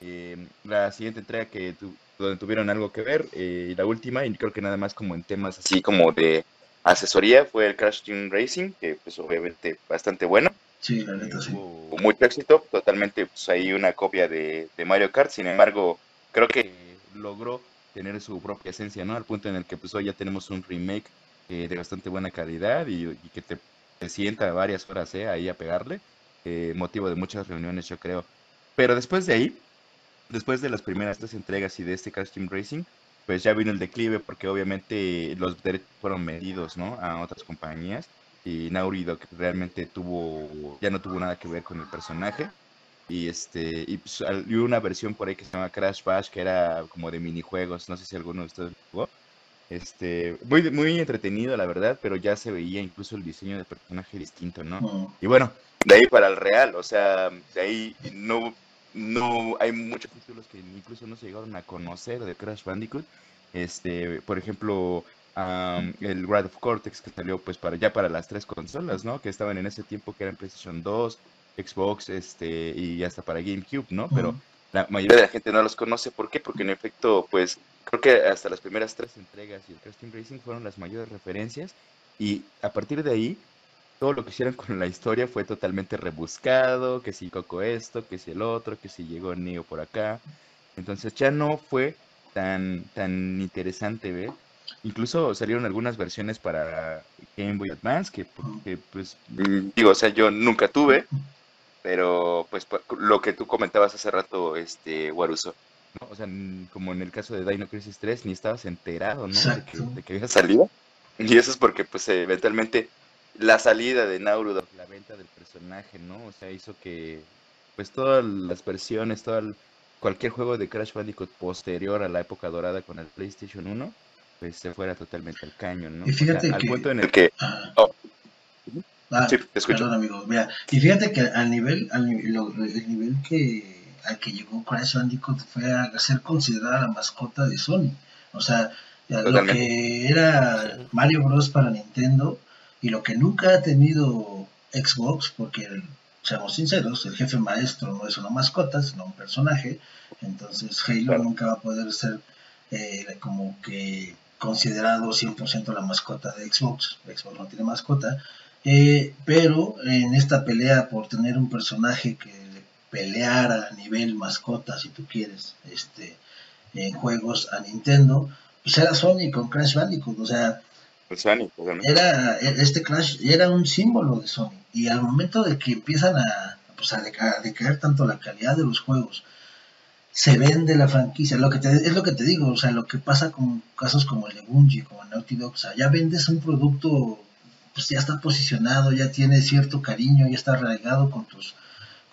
Eh, la siguiente entrega que tu- donde tuvieron algo que ver, eh, y la última, y creo que nada más como en temas así como de asesoría, fue el Crash Team Racing, que pues obviamente bastante bueno. Sí, la neta sí. Tuvo mucho éxito, totalmente pues ahí una copia de, de Mario Kart, sin embargo, creo que logró tener su propia esencia, ¿no? Al punto en el que pues hoy ya tenemos un remake eh, de bastante buena calidad y, y que te, te sienta varias horas ¿eh? ahí a pegarle, eh, motivo de muchas reuniones yo creo. Pero después de ahí, después de las primeras tres entregas y de este Crash Team Racing, pues ya vino el declive porque obviamente los derechos fueron medidos, ¿no? A otras compañías y Naughty Dog realmente tuvo, ya no tuvo nada que ver con el personaje. Y este, y, pues, y una versión por ahí que se llama Crash Bash, que era como de minijuegos, no sé si alguno de ustedes jugó. Este, muy, muy entretenido, la verdad, pero ya se veía incluso el diseño del personaje distinto, ¿no? Y bueno, de ahí para el real, o sea, de ahí no, no hay muchos títulos que incluso no se llegaron a conocer de Crash Bandicoot. Este, por ejemplo, am, el Wrath of Cortex que salió pues para ya para las tres consolas, ¿no? Que estaban en ese tiempo que eran PlayStation 2, Xbox, este, y hasta para GameCube, ¿no? Pero la mayoría de la gente no los conoce, ¿por qué? Porque en efecto, pues creo que hasta las primeras tres entregas y el Crash Team Racing fueron las mayores referencias y a partir de ahí todo lo que hicieron con la historia fue totalmente rebuscado, que si Coco esto, que si el otro, que si llegó Neo por acá. Entonces ya no fue tan, tan interesante ver. Incluso salieron algunas versiones para Game Boy Advance, que, que, pues mm, digo, o sea, yo nunca tuve, pero pues lo que tú comentabas hace rato, este, Waruso. ¿no? O sea, como en el caso de Dino Crisis 3, ni estabas enterado, ¿no? De que, de que había salido. Y eso es porque, pues, eventualmente la salida de Nauru, la venta del personaje, ¿no? O sea, hizo que, pues, todas las versiones, todo el- cualquier juego de Crash Bandicoot posterior a la época dorada con el PlayStation 1, pues se fuera totalmente al caño, ¿no? Y O sea, fíjate al que- punto en el que... Ah. Oh. Ah, Sí, escucho. Perdón, amigo. Mira, y fíjate que al nivel, al lo- el nivel que al que llegó Crash Bandicoot fue a ser considerada la mascota de Sony. O sea, lo que era Mario Bros para Nintendo y lo que nunca ha tenido Xbox, porque seamos sinceros, el jefe maestro no es una mascota, sino un personaje. Entonces Halo Claro. nunca va a poder ser eh, como que considerado 100% la mascota de Xbox. Xbox no tiene mascota. Eh, pero en esta pelea por tener un personaje que le peleara a nivel mascota, si tú quieres, este, en juegos a Nintendo, pues era Sony con Crash Bandicoot. O sea, era, este Crash era un símbolo de Sony. Y al momento de que empiezan a, pues, a, decaer tanto la calidad de los juegos, se vende la franquicia. Lo que te, es lo que te digo, o sea, lo que pasa con casos como el de Bungie, como Naughty Dog, o sea, ya vendes un producto, pues ya está posicionado, ya tiene cierto cariño, ya está arraigado con tus,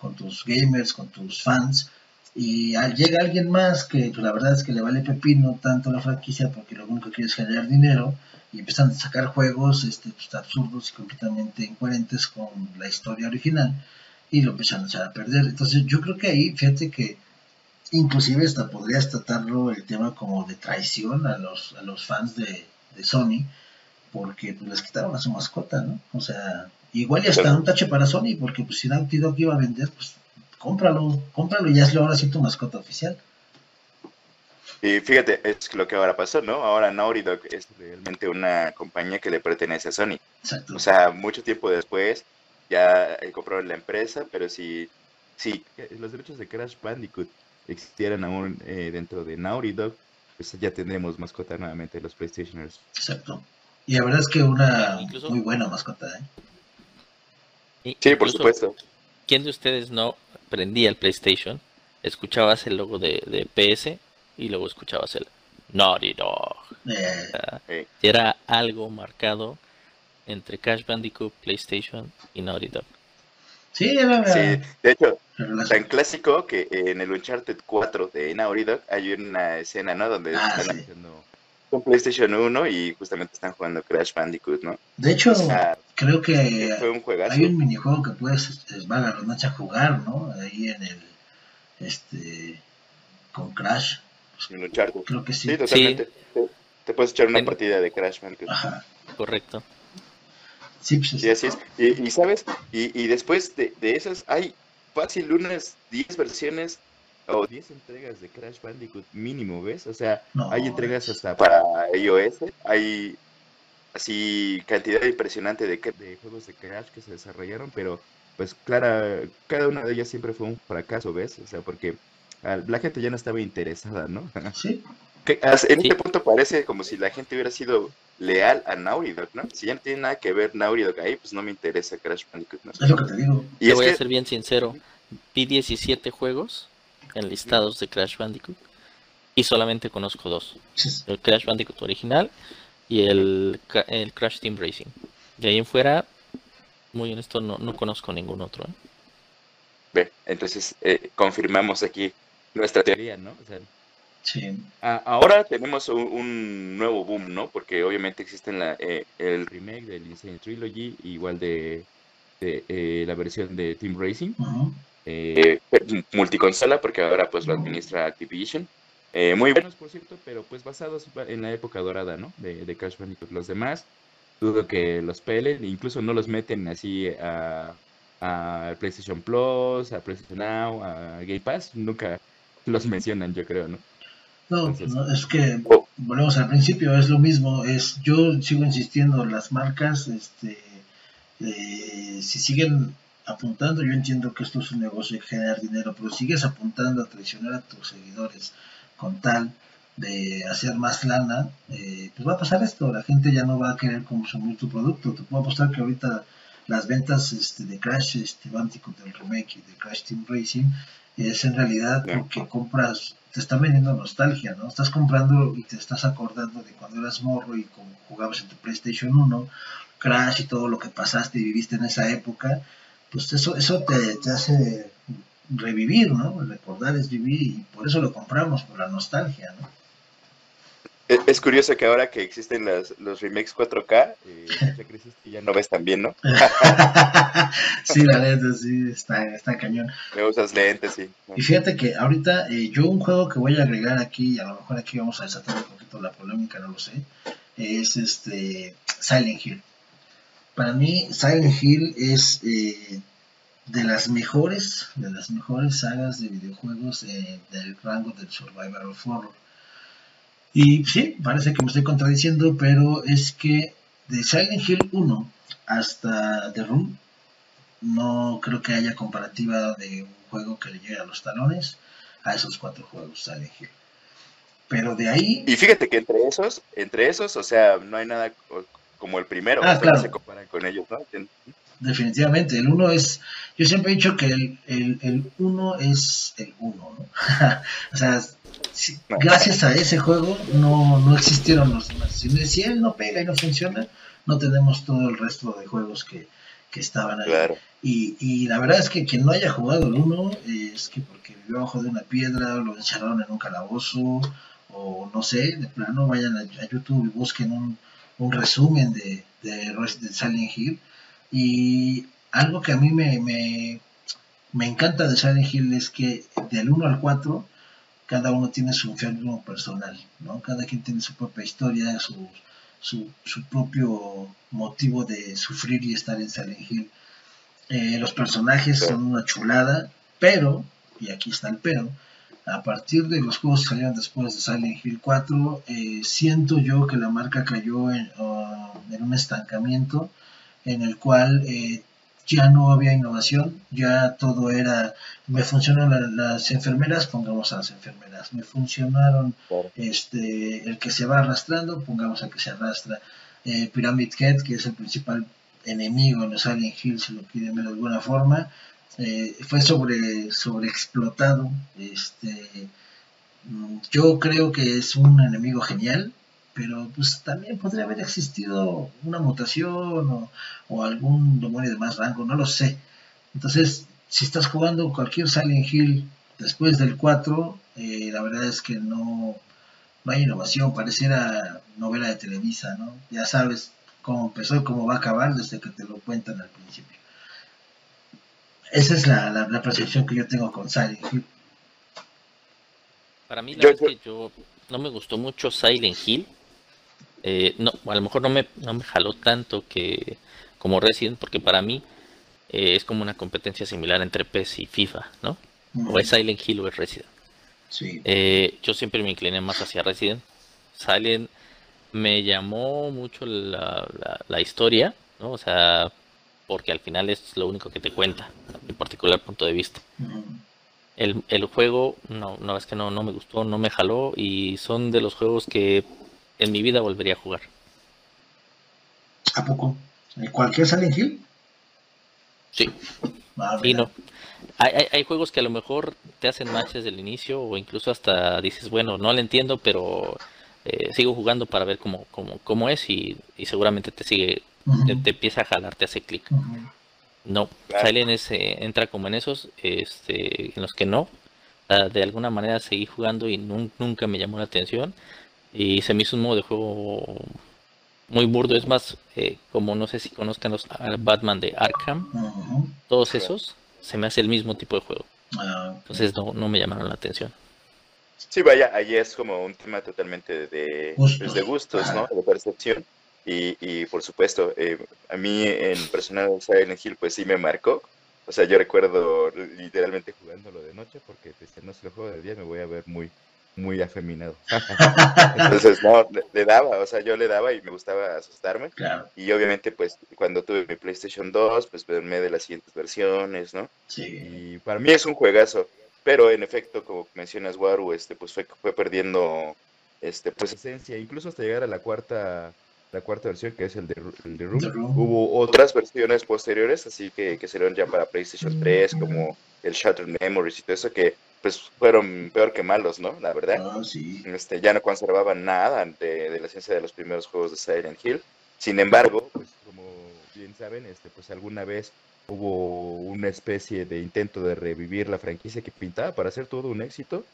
con tus gamers, con tus fans, y llega alguien más que pues, la verdad es que le vale pepino tanto la franquicia porque lo único que quiere es generar dinero y empiezan a sacar juegos este, pues, absurdos y completamente incoherentes con la historia original y lo empiezan a echar a perder. Entonces yo creo que ahí, fíjate que inclusive hasta podrías tratarlo el tema como de traición a los, a los fans de, Sony, porque pues, les quitaron a su mascota, ¿no? O sea, igual ya está un tache para Sony, porque pues si Naughty Dog iba a vender, pues cómpralo, cómpralo y hazlo ahora sí tu mascota oficial. Y fíjate, es lo que ahora pasó, ¿no? Ahora Naughty Dog es realmente una compañía que le pertenece a Sony. Exacto. O sea, mucho tiempo después ya compraron la empresa, pero si, si los derechos de Crash Bandicoot existieran aún eh, dentro de Naughty Dog, pues ya tendremos mascota nuevamente los PlayStationers. Exacto. Y la verdad es que una muy buena mascota, ¿eh? Sí, por supuesto. ¿Quién de ustedes no prendía el PlayStation, escuchabas el logo de, de PS y luego escuchabas el Naughty Dog? Eh. Era algo marcado entre Cash Bandicoot, PlayStation y Naughty Dog. Sí, era sí, de hecho, tan clásico que en el Uncharted 4 de Naughty Dog hay una escena, ¿no? Donde ah, están haciendo con PlayStation 1 y justamente están jugando Crash Bandicoot, ¿no? De hecho, creo que hay un minijuego que puedes, valga la noche a jugar, ¿no? Ahí en el, este, con Crash. Creo que sí. Sí, totalmente. Te, puedes echar una partida de Crash Bandicoot. Ajá. Correcto. Sí, pues, y así es. Y, sabes, y, y después de, de, esas hay fácil unas 10 versiones o 10 entregas de Crash Bandicoot mínimo, ¿ves? O sea, hay entregas hasta para iOS, hay así cantidad impresionante de, de juegos de Crash que se desarrollaron, pero pues clara, cada una de ellas siempre fue un fracaso, ¿ves? O sea, porque la gente ya no estaba interesada, ¿no? [laughs] Sí. en este punto parece como si la gente hubiera sido leal a Naughty Dog, ¿no? Si ya no tiene nada que ver Naughty Dog ahí, pues no me interesa Crash Bandicoot, ¿no? Es lo que te digo. Y te voy a ser bien sincero, vi 17 juegos en listados de Crash Bandicoot y solamente conozco dos. [laughs] El Crash Bandicoot original y el, el Crash Team Racing. De ahí en fuera, muy honesto, no, no conozco ningún otro. ¿eh? Ve, entonces eh, confirmamos aquí nuestra teoría, ¿no? O sea, sí. ahora tenemos un, nuevo boom, ¿no? Porque obviamente existe la, eh, el remake del Insane Trilogy, igual de, de la versión de Team Racing eh, multiconsola, porque ahora pues lo administra Activision. Eh, muy buenos, por cierto, pero pues basados en la época dorada, ¿no? De, de Crash Bandicoot. Los demás, dudo que los pelen, incluso no los meten así a, a PlayStation Plus, a PlayStation Now, a Game Pass, nunca los mencionan, yo creo, ¿no? No, es que volvemos al principio, es lo mismo, es yo sigo insistiendo, las marcas, este, eh, si siguen apuntando, yo entiendo que esto es un negocio y generar dinero, pero sigues apuntando a traicionar a tus seguidores con tal de hacer más lana, eh, pues va a pasar esto, la gente ya no va a querer consumir tu producto, te puedo apostar que ahorita las ventas este, de Crash este, Bandicoot del remake y de Crash Team Racing es en realidad porque compras, te está vendiendo nostalgia, ¿no? Estás comprando y te estás acordando de cuando eras morro y como jugabas en tu PlayStation 1, Crash y todo lo que pasaste y viviste en esa época, pues eso, eso te, hace revivir, ¿no? Recordar es vivir y por eso lo compramos, por la nostalgia, ¿no? Es curioso que ahora que existen los remakes 4K, eh, [laughs] ya ya no ves tan bien, ¿no? [laughs] sí, la neta, sí, está, está cañón. Me usas lentes, sí. Y fíjate que ahorita eh, yo un juego que voy a agregar aquí, y a lo mejor aquí vamos a desatar un poquito la polémica, no lo sé, es este Silent Hill. Para mí, Silent Hill es eh, de las mejores, de las mejores sagas de videojuegos eh, del rango del Survival of Horror. Y sí, parece que me estoy contradiciendo, pero es que de Silent Hill 1 hasta The Room, no creo que haya comparativa de un juego que le llegue a los talones a esos cuatro juegos Silent Hill. Pero de ahí... Y fíjate que entre esos, entre esos, o sea, no hay nada como el primero, ah, claro. se comparan con ellos, ¿no? Definitivamente, el uno es, yo siempre he dicho que el, el, el uno es el uno, ¿no? [laughs] o sea, gracias a ese juego no, no existieron los demás. Si, él no pega y no funciona, no tenemos todo el resto de juegos que, que estaban ahí. Y, y, la verdad es que quien no haya jugado el 1 es que porque vivió abajo de una piedra, lo encerraron en un calabozo, o no sé, de plano vayan a, YouTube y busquen un, un resumen de, de, de Silent Hill. Y algo que a mí me, me, me encanta de Silent Hill es que del 1 al 4 cada uno tiene su enfermo personal, ¿no? Cada quien tiene su propia historia, su, su, su propio motivo de sufrir y estar en Silent Hill. Eh, los personajes son una chulada, pero, y aquí está el pero, a partir de los juegos que salieron después de Silent Hill 4, eh, siento yo que la marca cayó en, uh, en un estancamiento en el cual eh, ya no había innovación, ya todo era, me funcionan las enfermeras, pongamos a las enfermeras, me funcionaron este, el que se va arrastrando, pongamos al que se arrastra, eh, Pyramid Head, que es el principal enemigo en los Alien Hill, si lo quieren ver de alguna forma, eh, fue sobre, sobre explotado, este, yo creo que es un enemigo genial, pero pues también podría haber existido una mutación o, algún demonio de más rango, no lo sé. Entonces, si estás jugando cualquier Silent Hill después del 4, eh, la verdad es que no, no hay innovación, pareciera novela de Televisa, ¿no? Ya sabes cómo empezó y cómo va a acabar desde que te lo cuentan al principio. Esa es la, la, percepción que yo tengo con Silent Hill. Para mí, la verdad es que yo no me gustó mucho Silent Hill eh, no, a lo mejor no me, no me jaló tanto que como Resident, porque para mí eh, es como una competencia similar entre PES y FIFA, ¿no? O es Silent Hill o es Resident. Eh, yo siempre me incliné más hacia Resident. Silent me llamó mucho la, la, historia, ¿no? O sea, porque al final es lo único que te cuenta, mi particular punto de vista. el, el, juego, no, no, es que no, no me gustó, no me jaló y son de los juegos que en mi vida volvería a jugar. ¿A poco? ¿Cualquier Silent Hill? Sí. Ah, y no. Hay, hay, juegos que a lo mejor te hacen match desde el inicio o incluso hasta dices, bueno, no lo entiendo, pero eh, sigo jugando para ver cómo, cómo, cómo es y, seguramente te sigue, te, empieza a jalar, te hace clic. No, Silent entra como en esos, este, en los que no. Ah, de alguna manera seguí jugando y nunca me llamó la atención. Y se me hizo un modo de juego muy burdo. Es más, eh, como no sé si conozcan los Batman de Arkham, todos esos, se me hace el mismo tipo de juego. Ah, Entonces no, no me llamaron la atención. Sí, vaya, ahí es como un tema totalmente de gustos, de gustos ¿no? De percepción. Y, y por supuesto, eh, a mí en personal Silent Hill, pues sí me marcó. O sea, yo recuerdo literalmente jugándolo de noche porque pues, no se lo juego de día me voy a ver muy muy afeminado. [laughs] Entonces, no, le, daba, o sea, yo le daba y me gustaba asustarme. Y obviamente, pues, cuando tuve mi PlayStation 2, pues, verme de las siguientes versiones, ¿no? Sí. Y para mí es un juegazo, pero en efecto, como mencionas, Waru, este, pues, fue, fue perdiendo, este, pues, esencia, incluso hasta llegar a la cuarta la cuarta versión, que es el de, el Room. Hubo otras versiones posteriores, así que, que salieron ya para PlayStation 3, como el Shattered Memories y todo eso, que pues fueron peor que malos, ¿no? La verdad. Ah, sí. Este, ya no conservaban nada de, de, la ciencia de los primeros juegos de Silent Hill. Sin embargo, pues como bien saben, este, pues alguna vez hubo una especie de intento de revivir la franquicia que pintaba para hacer todo un éxito.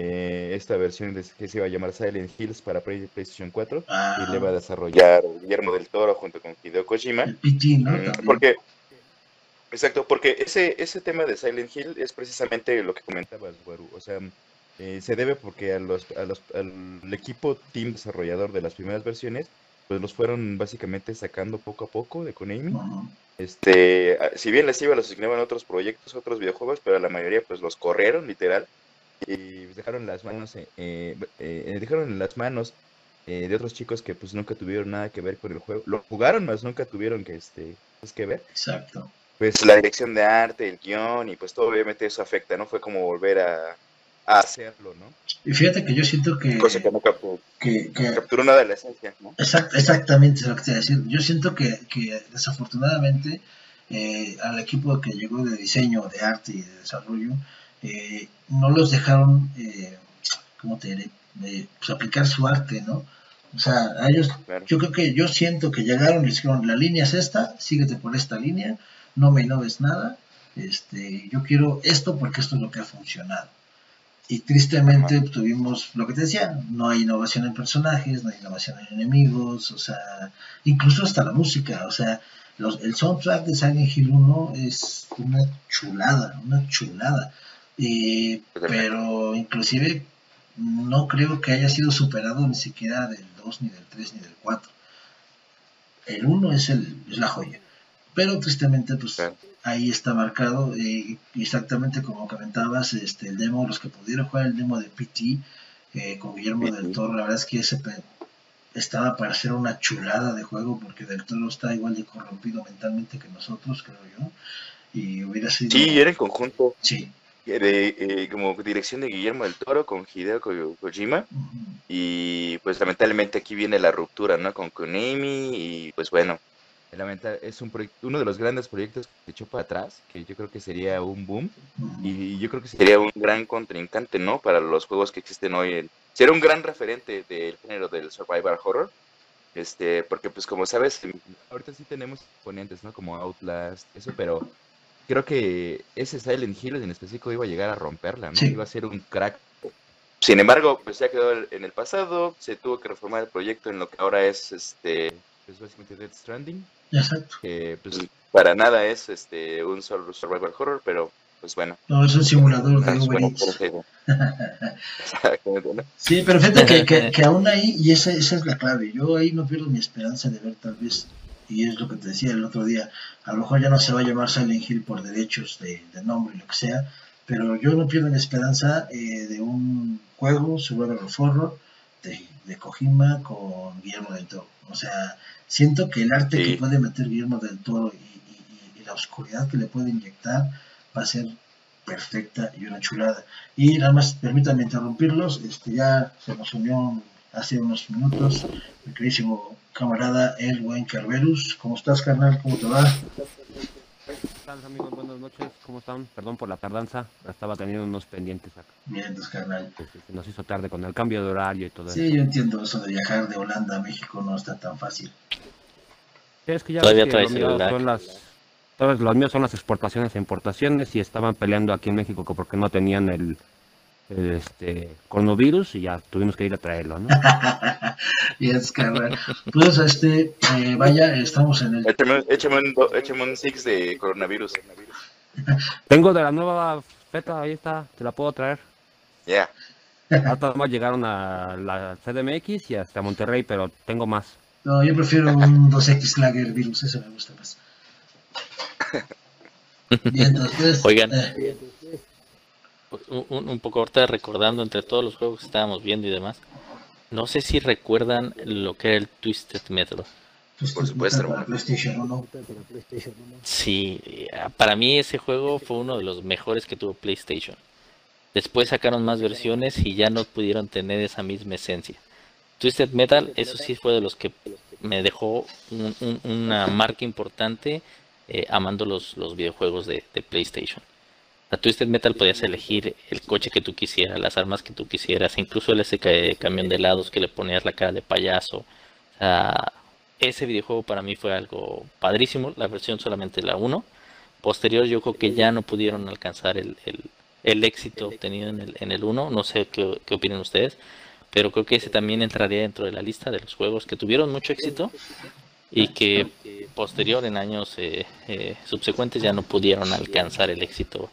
Eh, esta versión de, que se iba a llamar Silent Hills para PlayStation 4 y le va a desarrollar Guillermo del Toro junto con Hideo Kojima. Mm, porque Exacto, porque ese, ese tema de Silent Hill es precisamente lo que comentabas, Waru. O sea, eh, se debe porque a los, a los, al equipo team desarrollador de las primeras versiones, pues los fueron básicamente sacando poco a poco de Konami. Este, si bien les iba, los asignaban otros proyectos, otros videojuegos, pero la mayoría pues los corrieron, literal. Y dejaron las manos, eh, eh, dejaron las manos de otros chicos que pues nunca tuvieron nada que ver con el juego. Lo jugaron, más nunca tuvieron que, este, pues, que ver. Exacto. Pues la dirección de arte, el guion y pues todo obviamente eso afecta, ¿no? Fue como volver a, hacerlo, ¿no? Y fíjate que yo siento que... Cosa que no que, capturó nada de la esencia, ¿no? exactamente lo que te decir. Yo siento que, que desafortunadamente eh, al equipo que llegó de diseño, de arte y de desarrollo, eh, no los dejaron, eh, ¿cómo te diré? pues aplicar su arte, ¿no? O sea, a ellos, yo creo que yo siento que llegaron y dijeron, la línea es esta, síguete por esta línea, no me innoves nada, este, yo quiero esto porque esto es lo que ha funcionado. Y tristemente tuvimos lo que te decía, no hay innovación en personajes, no hay innovación en enemigos, o sea, incluso hasta la música, o sea, el soundtrack de Silent Hill 1 es una chulada, una chulada. Pero inclusive no creo que haya sido superado ni siquiera del 2, ni del 3, ni del 4. El 1 es, el, es la joya. Pero tristemente, pues ahí está marcado, eh, exactamente como comentabas, este, el demo, los que pudieron jugar el demo de PT eh, con Guillermo del Toro, la verdad es que ese estaba para ser una chulada de juego porque Del Toro está igual de corrompido mentalmente que nosotros, creo yo. Y hubiera sido... Sí, era en conjunto. Sí. Eh, como dirección de Guillermo del Toro con Hideo Kojima. Y pues lamentablemente aquí viene la ruptura, ¿no? Con Konami y pues bueno. Es un uno de los grandes proyectos que se echó para atrás, que yo creo que sería un boom. Y yo creo que sería un gran contrincante, ¿no? Para los juegos que existen hoy era un gran referente del género del survival horror. Este, porque pues como sabes, ahorita sí tenemos ponentes, ¿no? Como Outlast, eso, pero creo que ese Silent Hill en específico iba a llegar a romperla, ¿no? Iba a ser un crack. Sin embargo, pues ya quedó en el pasado, se tuvo que reformar el proyecto en lo que ahora es este, pues básicamente Dead Stranding. Exacto. Que pues para nada es este un survival horror, pero pues bueno. No, es un simulador de Uber [laughs] Sí, pero fíjate que, [laughs] que, aún ahí, y esa, esa es la clave, yo ahí no pierdo mi esperanza de ver tal vez, y es lo que te decía el otro día, a lo mejor ya no se va a llamar Silent Hill por derechos de, nombre y lo que sea, pero yo no pierdo mi esperanza eh, de un juego, Survival of Horror, de, de Kojima con Guillermo del Toro. O sea, siento que el arte que puede meter Guillermo del Toro y, la oscuridad que le puede inyectar va a ser perfecta y una chulada. Y nada más, permítanme interrumpirlos, este ya se nos unió hace unos minutos mi queridísimo camarada El Buen Carverus. ¿Cómo estás, carnal? ¿Cómo te va? ¿Qué amigos? Buenas noches, ¿cómo están? Perdón por la tardanza, estaba teniendo unos pendientes acá. Bien, pues, carnal. Se nos hizo tarde con el cambio de horario y todo eso. Sí, yo entiendo eso de viajar de Holanda a México no está tan fácil. Es que ya Todavía traes son las todos los míos son las exportaciones e importaciones y estaban peleando aquí en México porque no tenían el, este coronavirus y ya tuvimos que ir a traerlo, ¿no? y es que, pues este, eh, vaya, estamos en el... Échame, un, un six de coronavirus. [laughs] Tengo de la nueva feta, ahí está, te la puedo traer. Ya. Yeah. más llegaron a la CDMX y hasta Monterrey, pero tengo más. No, yo prefiero un 2X Lager Virus, eso me gusta más. [laughs] Oigan, eh. Un, poco ahorita recordando entre todos los juegos que estábamos viendo y demás, no sé si recuerdan lo que era el Twisted Metal. Por supuesto. Sí, para mí ese juego fue uno de los mejores que tuvo PlayStation. Después sacaron más versiones y ya no pudieron tener esa misma esencia. Twisted Metal, eso sí fue de los que me dejó una marca importante eh, amando los, los videojuegos de, PlayStation. A Twisted Metal podías elegir el coche que tú quisieras, las armas que tú quisieras, incluso el ese camión de helados que le ponías la cara de payaso. ese videojuego para mí fue algo padrísimo, la versión solamente la 1. Posterior yo creo que ya no pudieron alcanzar el, el, éxito obtenido en el, en el 1, no sé qué, qué opinan ustedes, pero creo que ese también entraría dentro de la lista de los juegos que tuvieron mucho éxito y que posterior en años eh, eh, subsecuentes ya no pudieron alcanzar el éxito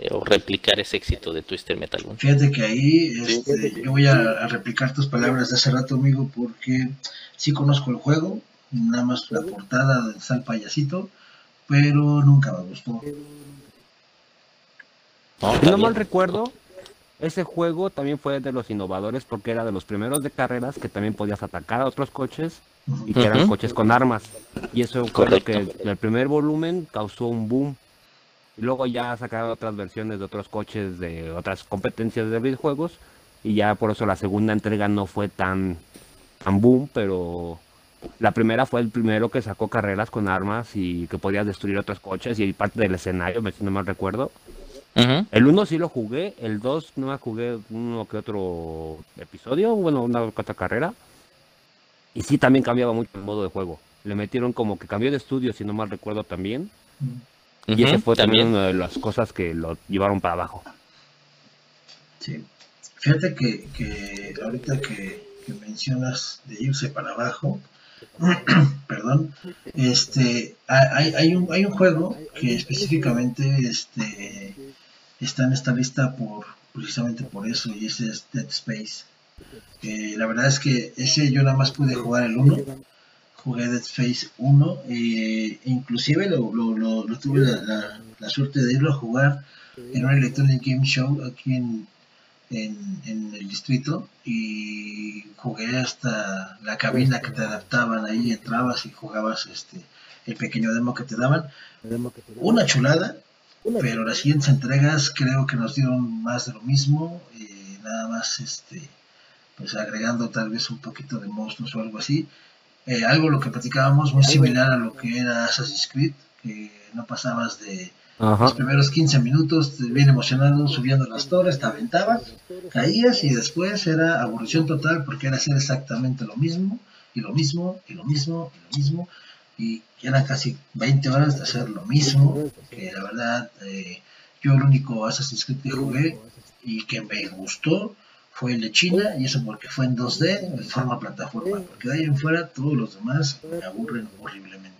eh, o replicar ese éxito de Twister Metal Fíjate que ahí este, yo voy a, replicar tus palabras de hace rato, amigo, porque sí conozco el juego, nada más la portada del Sal Payasito, pero nunca me gustó. No, no mal recuerdo, ese juego también fue de los innovadores porque era de los primeros de carreras que también podías atacar a otros coches y que eran coches con armas. Y eso fue lo que el primer volumen causó un boom. Y luego ya sacaron otras versiones de otros coches de otras competencias de videojuegos y ya por eso la segunda entrega no fue tan, tan boom, pero la primera fue el primero que sacó carreras con armas y que podías destruir otros coches y parte del escenario, si no mal recuerdo. El 1 sí lo jugué, el 2 no me jugué uno que otro episodio, bueno, una otra carrera. Y sí también cambiaba mucho el modo de juego. Le metieron como que cambió de estudio, si no mal recuerdo también. Y ese fue también una de las cosas que lo llevaron para abajo. Sí. Fíjate que, que ahorita que, mencionas de irse para abajo, [clears throat] perdón, este, hay, hay, un, hay un juego que específicamente este, está en esta lista por precisamente por eso y ese es Dead Space. la verdad es que ese yo nada más pude jugar el 1, jugué Dead Space 1 e inclusive lo, lo, lo, tuve la, la, suerte de irlo a jugar en un Electronic Game Show aquí en, en, en, el distrito y jugué hasta la cabina que te adaptaban ahí, entrabas y jugabas este el pequeño demo que te daban. Una chulada, pero las siguientes entregas creo que nos dieron más de lo mismo, eh, nada más este pues agregando tal vez un poquito de monstruos o algo así. Eh, algo lo que platicábamos muy similar a lo que era Assassin's Creed, que no pasabas de los primeros 15 minutos bien emocionado subiendo las torres, te aventabas, caías y después era aburrición total porque era hacer exactamente lo mismo y lo mismo y lo mismo y lo mismo y eran casi 20 horas de hacer lo mismo que la verdad eh, yo el único Assassin's Creed que jugué y que me gustó fue el de China y eso porque fue en 2D en forma plataforma porque de ahí en fuera todos los demás me aburren horriblemente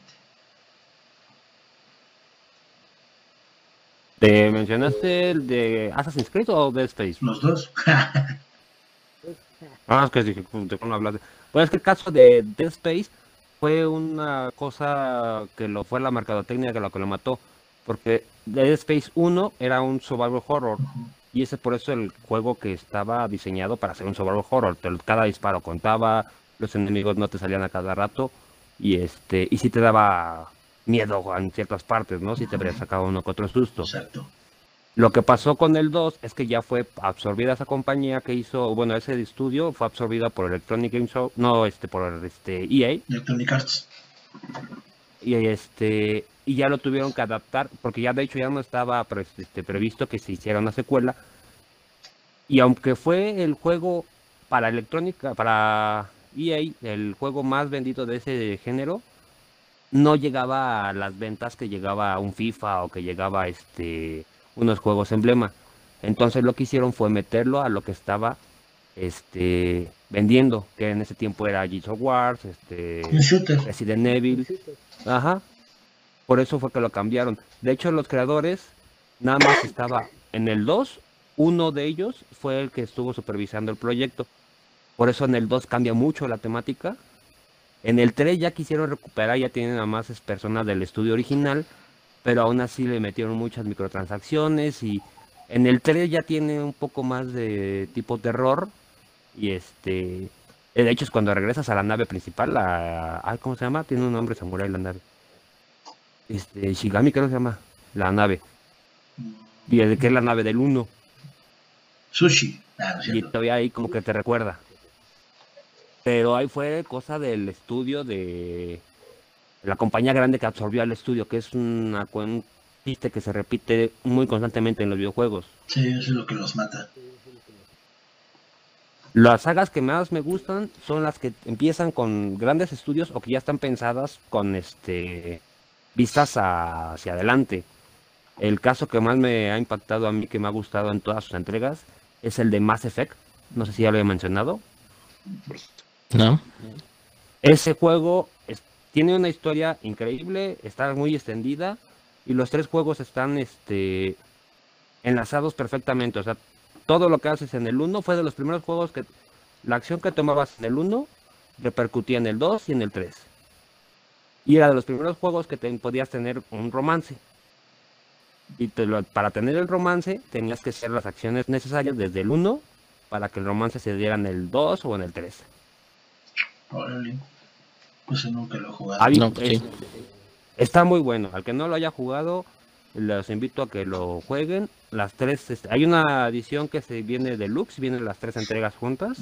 ¿Te mencionaste el de Assassin's Creed o Dead Space? Los dos. [laughs] ah, es que dije, te no hablar de... Pues es que el caso de Dead Space fue una cosa que lo fue la mercadotecnia que lo que lo mató. Porque Dead Space 1 era un survival horror. Y ese por eso el juego que estaba diseñado para ser un survival horror. Cada disparo contaba, los enemigos no te salían a cada rato. Y este, y si te daba miedo en ciertas partes, ¿no? Si te habría sacado uno que otro susto. Exacto. Lo que pasó con el 2 es que ya fue absorbida esa compañía que hizo, bueno, ese estudio fue absorbida por Electronic Games, no, este, por este EA. Electronic Arts. Y este, y ya lo tuvieron que adaptar, porque ya de hecho ya no estaba este, previsto que se hiciera una secuela. Y aunque fue el juego para electrónica, para EA, el juego más vendido de ese género, no llegaba a las ventas que llegaba un FIFA o que llegaba este unos juegos emblema. Entonces lo que hicieron fue meterlo a lo que estaba este vendiendo, que en ese tiempo era Gears of War, este Resident Evil. Ajá. Por eso fue que lo cambiaron. De hecho, los creadores nada más estaba en el 2, uno de ellos fue el que estuvo supervisando el proyecto. Por eso en el 2 cambia mucho la temática en el 3 ya quisieron recuperar, ya tienen a más personas del estudio original, pero aún así le metieron muchas microtransacciones y en el 3 ya tiene un poco más de tipo terror y este de hecho es cuando regresas a la nave principal, la ¿cómo se llama? Tiene un nombre samurai la nave. Este Shigami creo que se llama la nave. Y el que es la nave del 1. Sushi. Ah, y todavía ahí como que te recuerda. Pero ahí fue cosa del estudio de la compañía grande que absorbió al estudio, que es una, un chiste que se repite muy constantemente en los videojuegos. Sí, eso es lo que los mata. Las sagas que más me gustan son las que empiezan con grandes estudios o que ya están pensadas con este vistas hacia adelante. El caso que más me ha impactado a mí, que me ha gustado en todas sus entregas, es el de Mass Effect. No sé si ya lo he mencionado. ¿No? Ese juego tiene una historia increíble, está muy extendida y los tres juegos están este, enlazados perfectamente. O sea, todo lo que haces en el 1 fue de los primeros juegos que la acción que tomabas en el 1 repercutía en el 2 y en el 3. Y era de los primeros juegos que te, podías tener un romance. Y para tener el romance tenías que hacer las acciones necesarias desde el 1 para que el romance se diera en el 2 o en el 3. Órale. Pues nunca lo he jugado. Pues está muy bueno. Al que no lo haya jugado, les invito a que lo jueguen. Las tres, este, hay una edición que se viene deluxe, vienen las tres entregas juntas.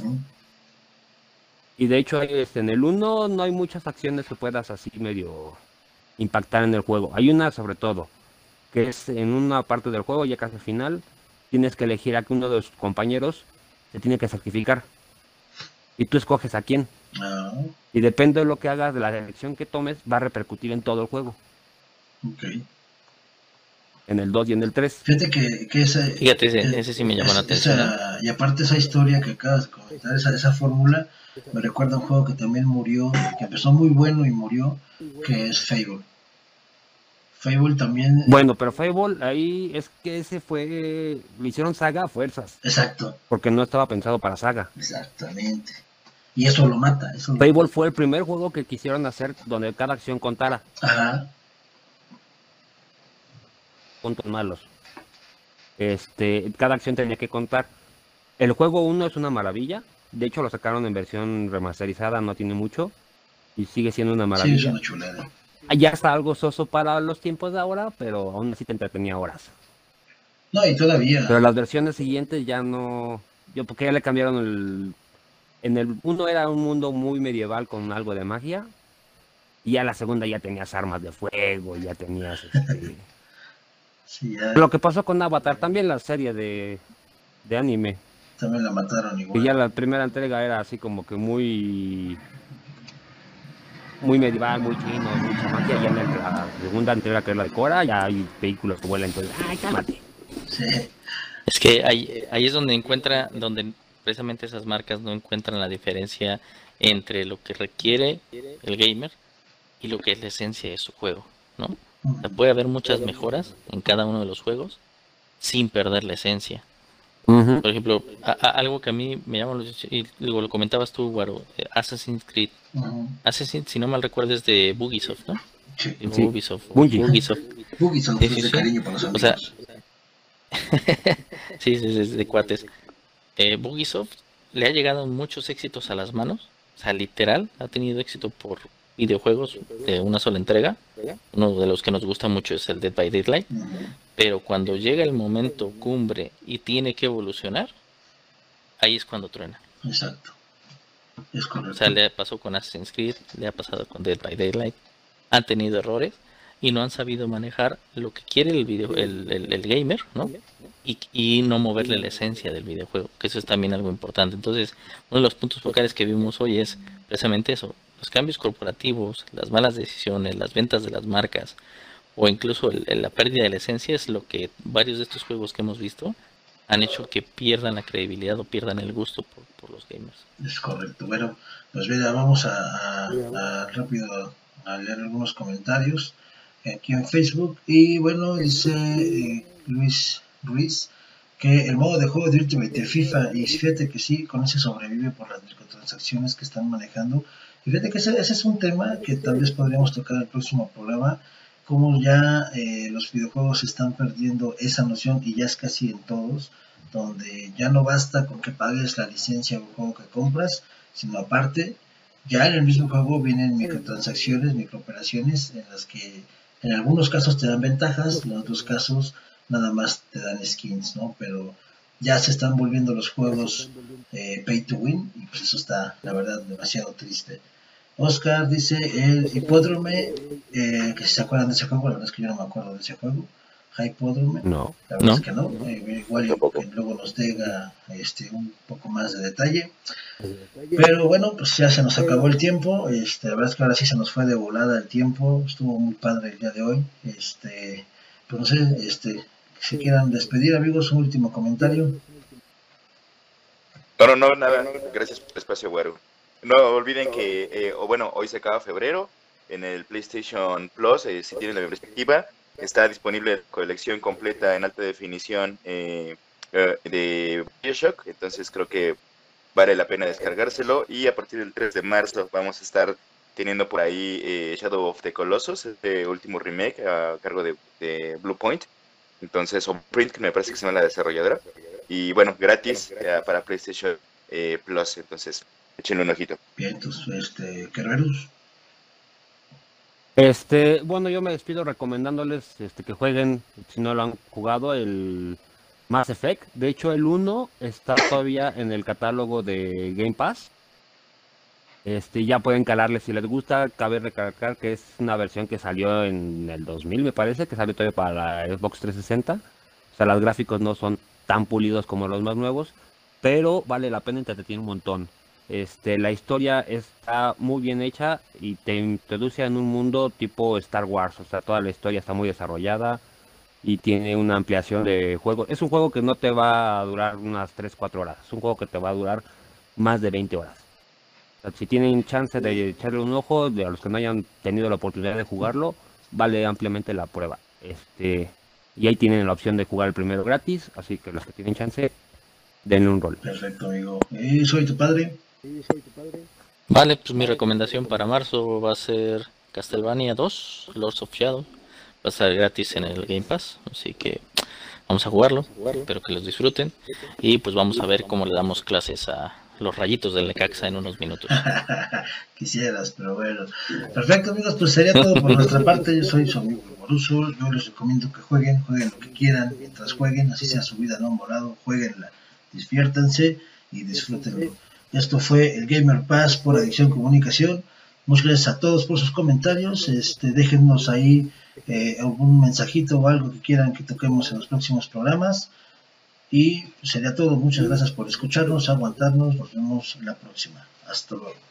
Y de hecho, este, en el 1 no hay muchas acciones que puedas así medio impactar en el juego. Hay una sobre todo, que es en una parte del juego, ya casi al final, tienes que elegir a que uno de tus compañeros se tiene que sacrificar. Y tú escoges a quién. Ah. Y depende de lo que hagas, de la elección que tomes, va a repercutir en todo el juego. Ok en el 2 y en el 3. Fíjate que, que ese, Fíjate, ese, ese, sí me llamó la atención. y aparte esa historia que acabas de comentar, esa, esa fórmula, me recuerda a un juego que también murió, que empezó muy bueno y murió, que es Fable. Fable también... Bueno, pero Fable ahí es que ese fue... Le hicieron saga a fuerzas. Exacto. Porque no estaba pensado para saga. Exactamente. Y eso lo mata. Eso Fable fue el primer juego que quisieron hacer donde cada acción contara. Ajá puntos malos. Este, cada acción tenía que contar. El juego 1 es una maravilla. De hecho, lo sacaron en versión remasterizada, no tiene mucho. Y sigue siendo una maravilla. Ya está algo soso para los tiempos de ahora, pero aún así te entretenía horas. No, y todavía. Pero las versiones siguientes ya no. Yo, porque ya le cambiaron el. En el 1 era un mundo muy medieval con algo de magia. Y ya la segunda ya tenías armas de fuego, ya tenías. Este, Lo que pasó con Avatar también, la serie de, anime. También la mataron igual. Y ya la primera entrega era así como que muy muy medieval, muy chino, mucha magia. Y en la segunda entrega que es la de Cora, ya hay vehículos que vuelan. Entonces, ¡ay, cálmate! Sí. Es que ahí, ahí es donde encuentra, donde precisamente esas marcas no encuentran la diferencia entre lo que requiere el gamer y lo que es la esencia de su juego, ¿no? Puede haber muchas mejoras en cada uno de los juegos sin perder la esencia. Por ejemplo, algo que a mí me llama y lo comentabas tú, Guaro, eh, Assassin's Creed. Assassin's, si no mal recuerdo, es de Bugisoft, ¿no? Sí. Ubisoft. Bugisoft. Bugisoft. es de cariño para los amigos. O sea, [laughs] sí, sí, sí, de cuates. Eh, Bugisoft le ha llegado muchos éxitos a las manos. O sea, literal, ha tenido éxito por videojuegos de una sola entrega. Uno de los que nos gusta mucho es el Dead by Daylight. Pero cuando llega el momento cumbre y tiene que evolucionar, ahí es cuando truena. Exacto. Es O sea, le pasó con Assassin's Creed, le ha pasado con Dead by Daylight. Han tenido errores y no han sabido manejar lo que quiere el, video, el, el, gamer, ¿no? Y, y, no moverle la esencia del videojuego, que eso es también algo importante. Entonces, uno de los puntos focales que vimos hoy es precisamente eso, los cambios corporativos, las malas decisiones, las ventas de las marcas o incluso la pérdida de la esencia es lo que varios de estos juegos que hemos visto han hecho que pierdan la credibilidad o pierdan el gusto por, los gamers. Es correcto. Bueno, pues mira, vamos a, rápido a leer algunos comentarios aquí en Facebook. Y bueno, dice eh, Luis Ruiz que el modo de juego de Ultimate de FIFA, y fíjate que sí, con ese sobrevive por las microtransacciones que están manejando fíjate que ese, es un tema que tal vez podríamos tocar el próximo programa, como ya eh, los videojuegos están perdiendo esa noción y ya es casi en todos, donde ya no basta con que pagues la licencia del juego que compras, sino aparte, ya en el mismo juego vienen microtransacciones, microoperaciones en las que en algunos casos te dan ventajas, en otros casos nada más te dan skins, ¿no? Pero ya se están volviendo los juegos eh, pay to win y pues eso está, la verdad, demasiado triste. Oscar dice el hipódrome, eh, que si se acuerdan de ese juego, la verdad es que yo no me acuerdo de ese juego. Hipódrome, no, la verdad es que no. Eh, igual luego nos diga este, un poco más de detalle. Pero bueno, pues ya se nos acabó el tiempo. Este, la verdad es que ahora sí se nos fue de volada el tiempo. Estuvo muy padre el día de hoy. Este, pues no sé, este, si quieran despedir, amigos, un último comentario. No, no, no, nada. Gracias por el espacio, güero. No olviden que, eh, o bueno, hoy se acaba febrero en el PlayStation Plus, eh, si tienen la membresía activa, está disponible la colección completa en alta definición eh, de Bioshock, entonces creo que vale la pena descargárselo y a partir del 3 de marzo vamos a estar teniendo por ahí Shadow of the Colossus, este último remake a cargo de, de Blue Point. Entonces, o Print, que me parece que se llama la desarrolladora. Y bueno, gratis para PlayStation eh, Plus. Entonces, échenle un ojito. Bien, entonces, este, Kerberus. Este, bueno, yo me despido recomendándoles este, que jueguen, si no lo han jugado, el Mass Effect. De hecho, el 1 está todavía en el catálogo de Game Pass. Este, ya pueden calarle si les gusta. Cabe recalcar que es una versión que salió en el 2000, me parece, que salió todavía para la Xbox 360. O sea, los gráficos no son tan pulidos como los más nuevos, pero vale la pena, te tiene un montón. Este, la historia está muy bien hecha y te introduce en un mundo tipo Star Wars, o sea, toda la historia está muy desarrollada y tiene una ampliación de juego. Es un juego que no te va a durar unas 3, 4 horas, es un juego que te va a durar más de 20 horas. si tienen chance de echarle un ojo, de a los que no hayan tenido la oportunidad de jugarlo, vale ampliamente la prueba. Este, y ahí tienen la opción de jugar el primero gratis, así que los que tienen chance, denle un rol. Perfecto, amigo. ¿Y soy tu padre? Vale, pues mi recomendación para marzo va a ser Castlevania 2, Lords of Shadow. Va a estar gratis en el Game Pass, así que vamos a jugarlo. Espero que los disfruten. Y pues vamos a ver cómo le damos clases a los rayitos del Necaxa en unos minutos. [laughs] Quisieras, pero bueno. Perfecto, amigos, pues sería todo por nuestra parte. Yo soy su amigo Moruso. Yo les recomiendo que jueguen, jueguen lo que quieran. Mientras jueguen, así sea su vida no morado, jueguenla, diviértanse y disfrútenlo. Esto fue el Gamer Pass por Adicción Comunicación. Muchas gracias a todos por sus comentarios. Este, déjenos ahí eh, algún mensajito o algo que quieran que toquemos en los próximos programas. Y sería todo. Muchas gracias por escucharnos, aguantarnos. Nos vemos la próxima. Hasta luego.